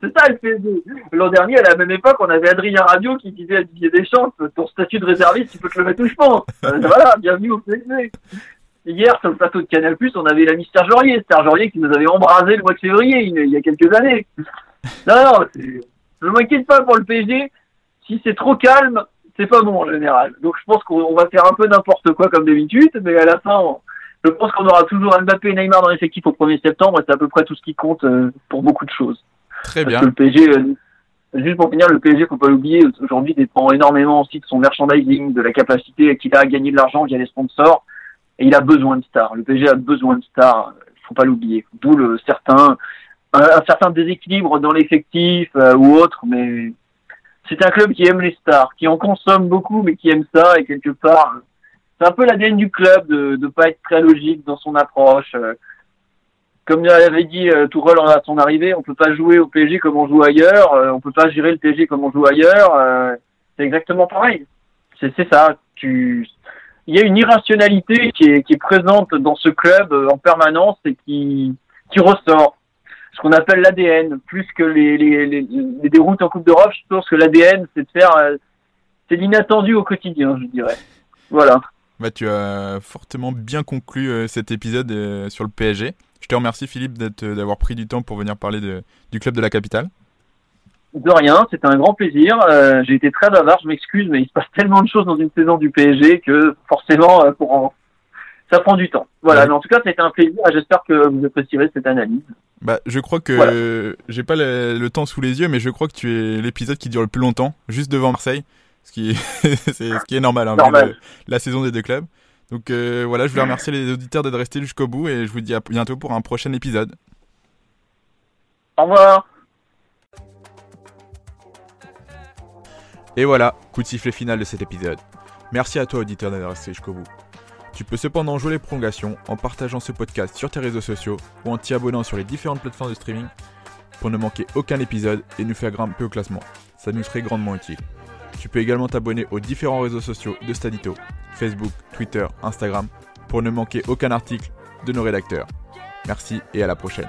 C'est ça le PSG. L'an dernier, à la même époque, on avait Adrien Radio qui disait à Didier Deschamps, ton statut de réserviste, tu peux te le mettre où je pense. Euh, voilà, bienvenue au PSG. Hier, sur le plateau de Canal+, on avait l'ami Serge Aurier. Serge qui nous avait embrasé le mois de février, il y a quelques années. Non, non, je m'inquiète pas pour le PSG. Si c'est trop calme, c'est pas bon en général. Donc je pense qu'on va faire un peu n'importe quoi comme d'habitude, mais à la fin, je pense qu'on aura toujours Mbappé et Neymar dans l'effectif au 1er septembre et c'est à peu près tout ce qui compte euh, pour beaucoup de choses. Très bien. le PSG, euh, juste pour finir, le PSG, faut pas l'oublier, aujourd'hui dépend énormément aussi de son merchandising, de la capacité qu'il a à gagner de l'argent via les sponsors, et il a besoin de stars. Le PSG a besoin de stars, faut pas l'oublier. D'où le certain, un, certain déséquilibre dans l'effectif euh, ou autre, mais c'est un club qui aime les stars, qui en consomme beaucoup, mais qui aime ça, et quelque part, c'est un peu l'ADN du club de ne pas être très logique dans son approche. Comme l'avait dit euh, Tourelle à son arrivée, on peut pas jouer au PSG comme on joue ailleurs, euh, on peut pas gérer le PSG comme on joue ailleurs. Euh, c'est exactement pareil. C'est ça. Tu, il y a une irrationalité qui est, qui est présente dans ce club en permanence et qui, qui ressort ce qu'on appelle l'ADN, plus que les, les, les, les, déroutes en Coupe d'Europe. Je pense que l'ADN, c'est de faire, euh, c'est l'inattendu au quotidien, je dirais. Voilà. Bah, tu as fortement bien conclu euh, cet épisode euh, sur le PSG. Je te remercie Philippe d'avoir pris du temps pour venir parler de, du club de la capitale. De rien, c'était un grand plaisir. Euh, j'ai été très bavard, je m'excuse, mais il se passe tellement de choses dans une saison du PSG que forcément, euh, pour ça prend du temps. Voilà, mais en tout cas, c'était un plaisir. J'espère que vous apprécierez cette analyse. Bah, je crois que j'ai pas le, temps sous les yeux, mais je crois que tu es l'épisode qui dure le plus longtemps, juste devant Marseille, ce qui est, ce qui est normal, hein, normal. la saison des deux clubs. Donc euh, voilà, je voulais remercier les auditeurs d'être restés jusqu'au bout et je vous dis à bientôt pour un prochain épisode. Au revoir. Et voilà, coup de sifflet final de cet épisode. Merci à toi auditeur d'être resté jusqu'au bout. Tu peux cependant jouer les prolongations en partageant ce podcast sur tes réseaux sociaux ou en t'y abonnant sur les différentes plateformes de streaming pour ne manquer aucun épisode et nous faire grimper au classement. Ça nous serait grandement utile. Tu peux également t'abonner aux différents réseaux sociaux de Stadito, Facebook, Twitter, Instagram, pour ne manquer aucun article de nos rédacteurs. Merci et à la prochaine.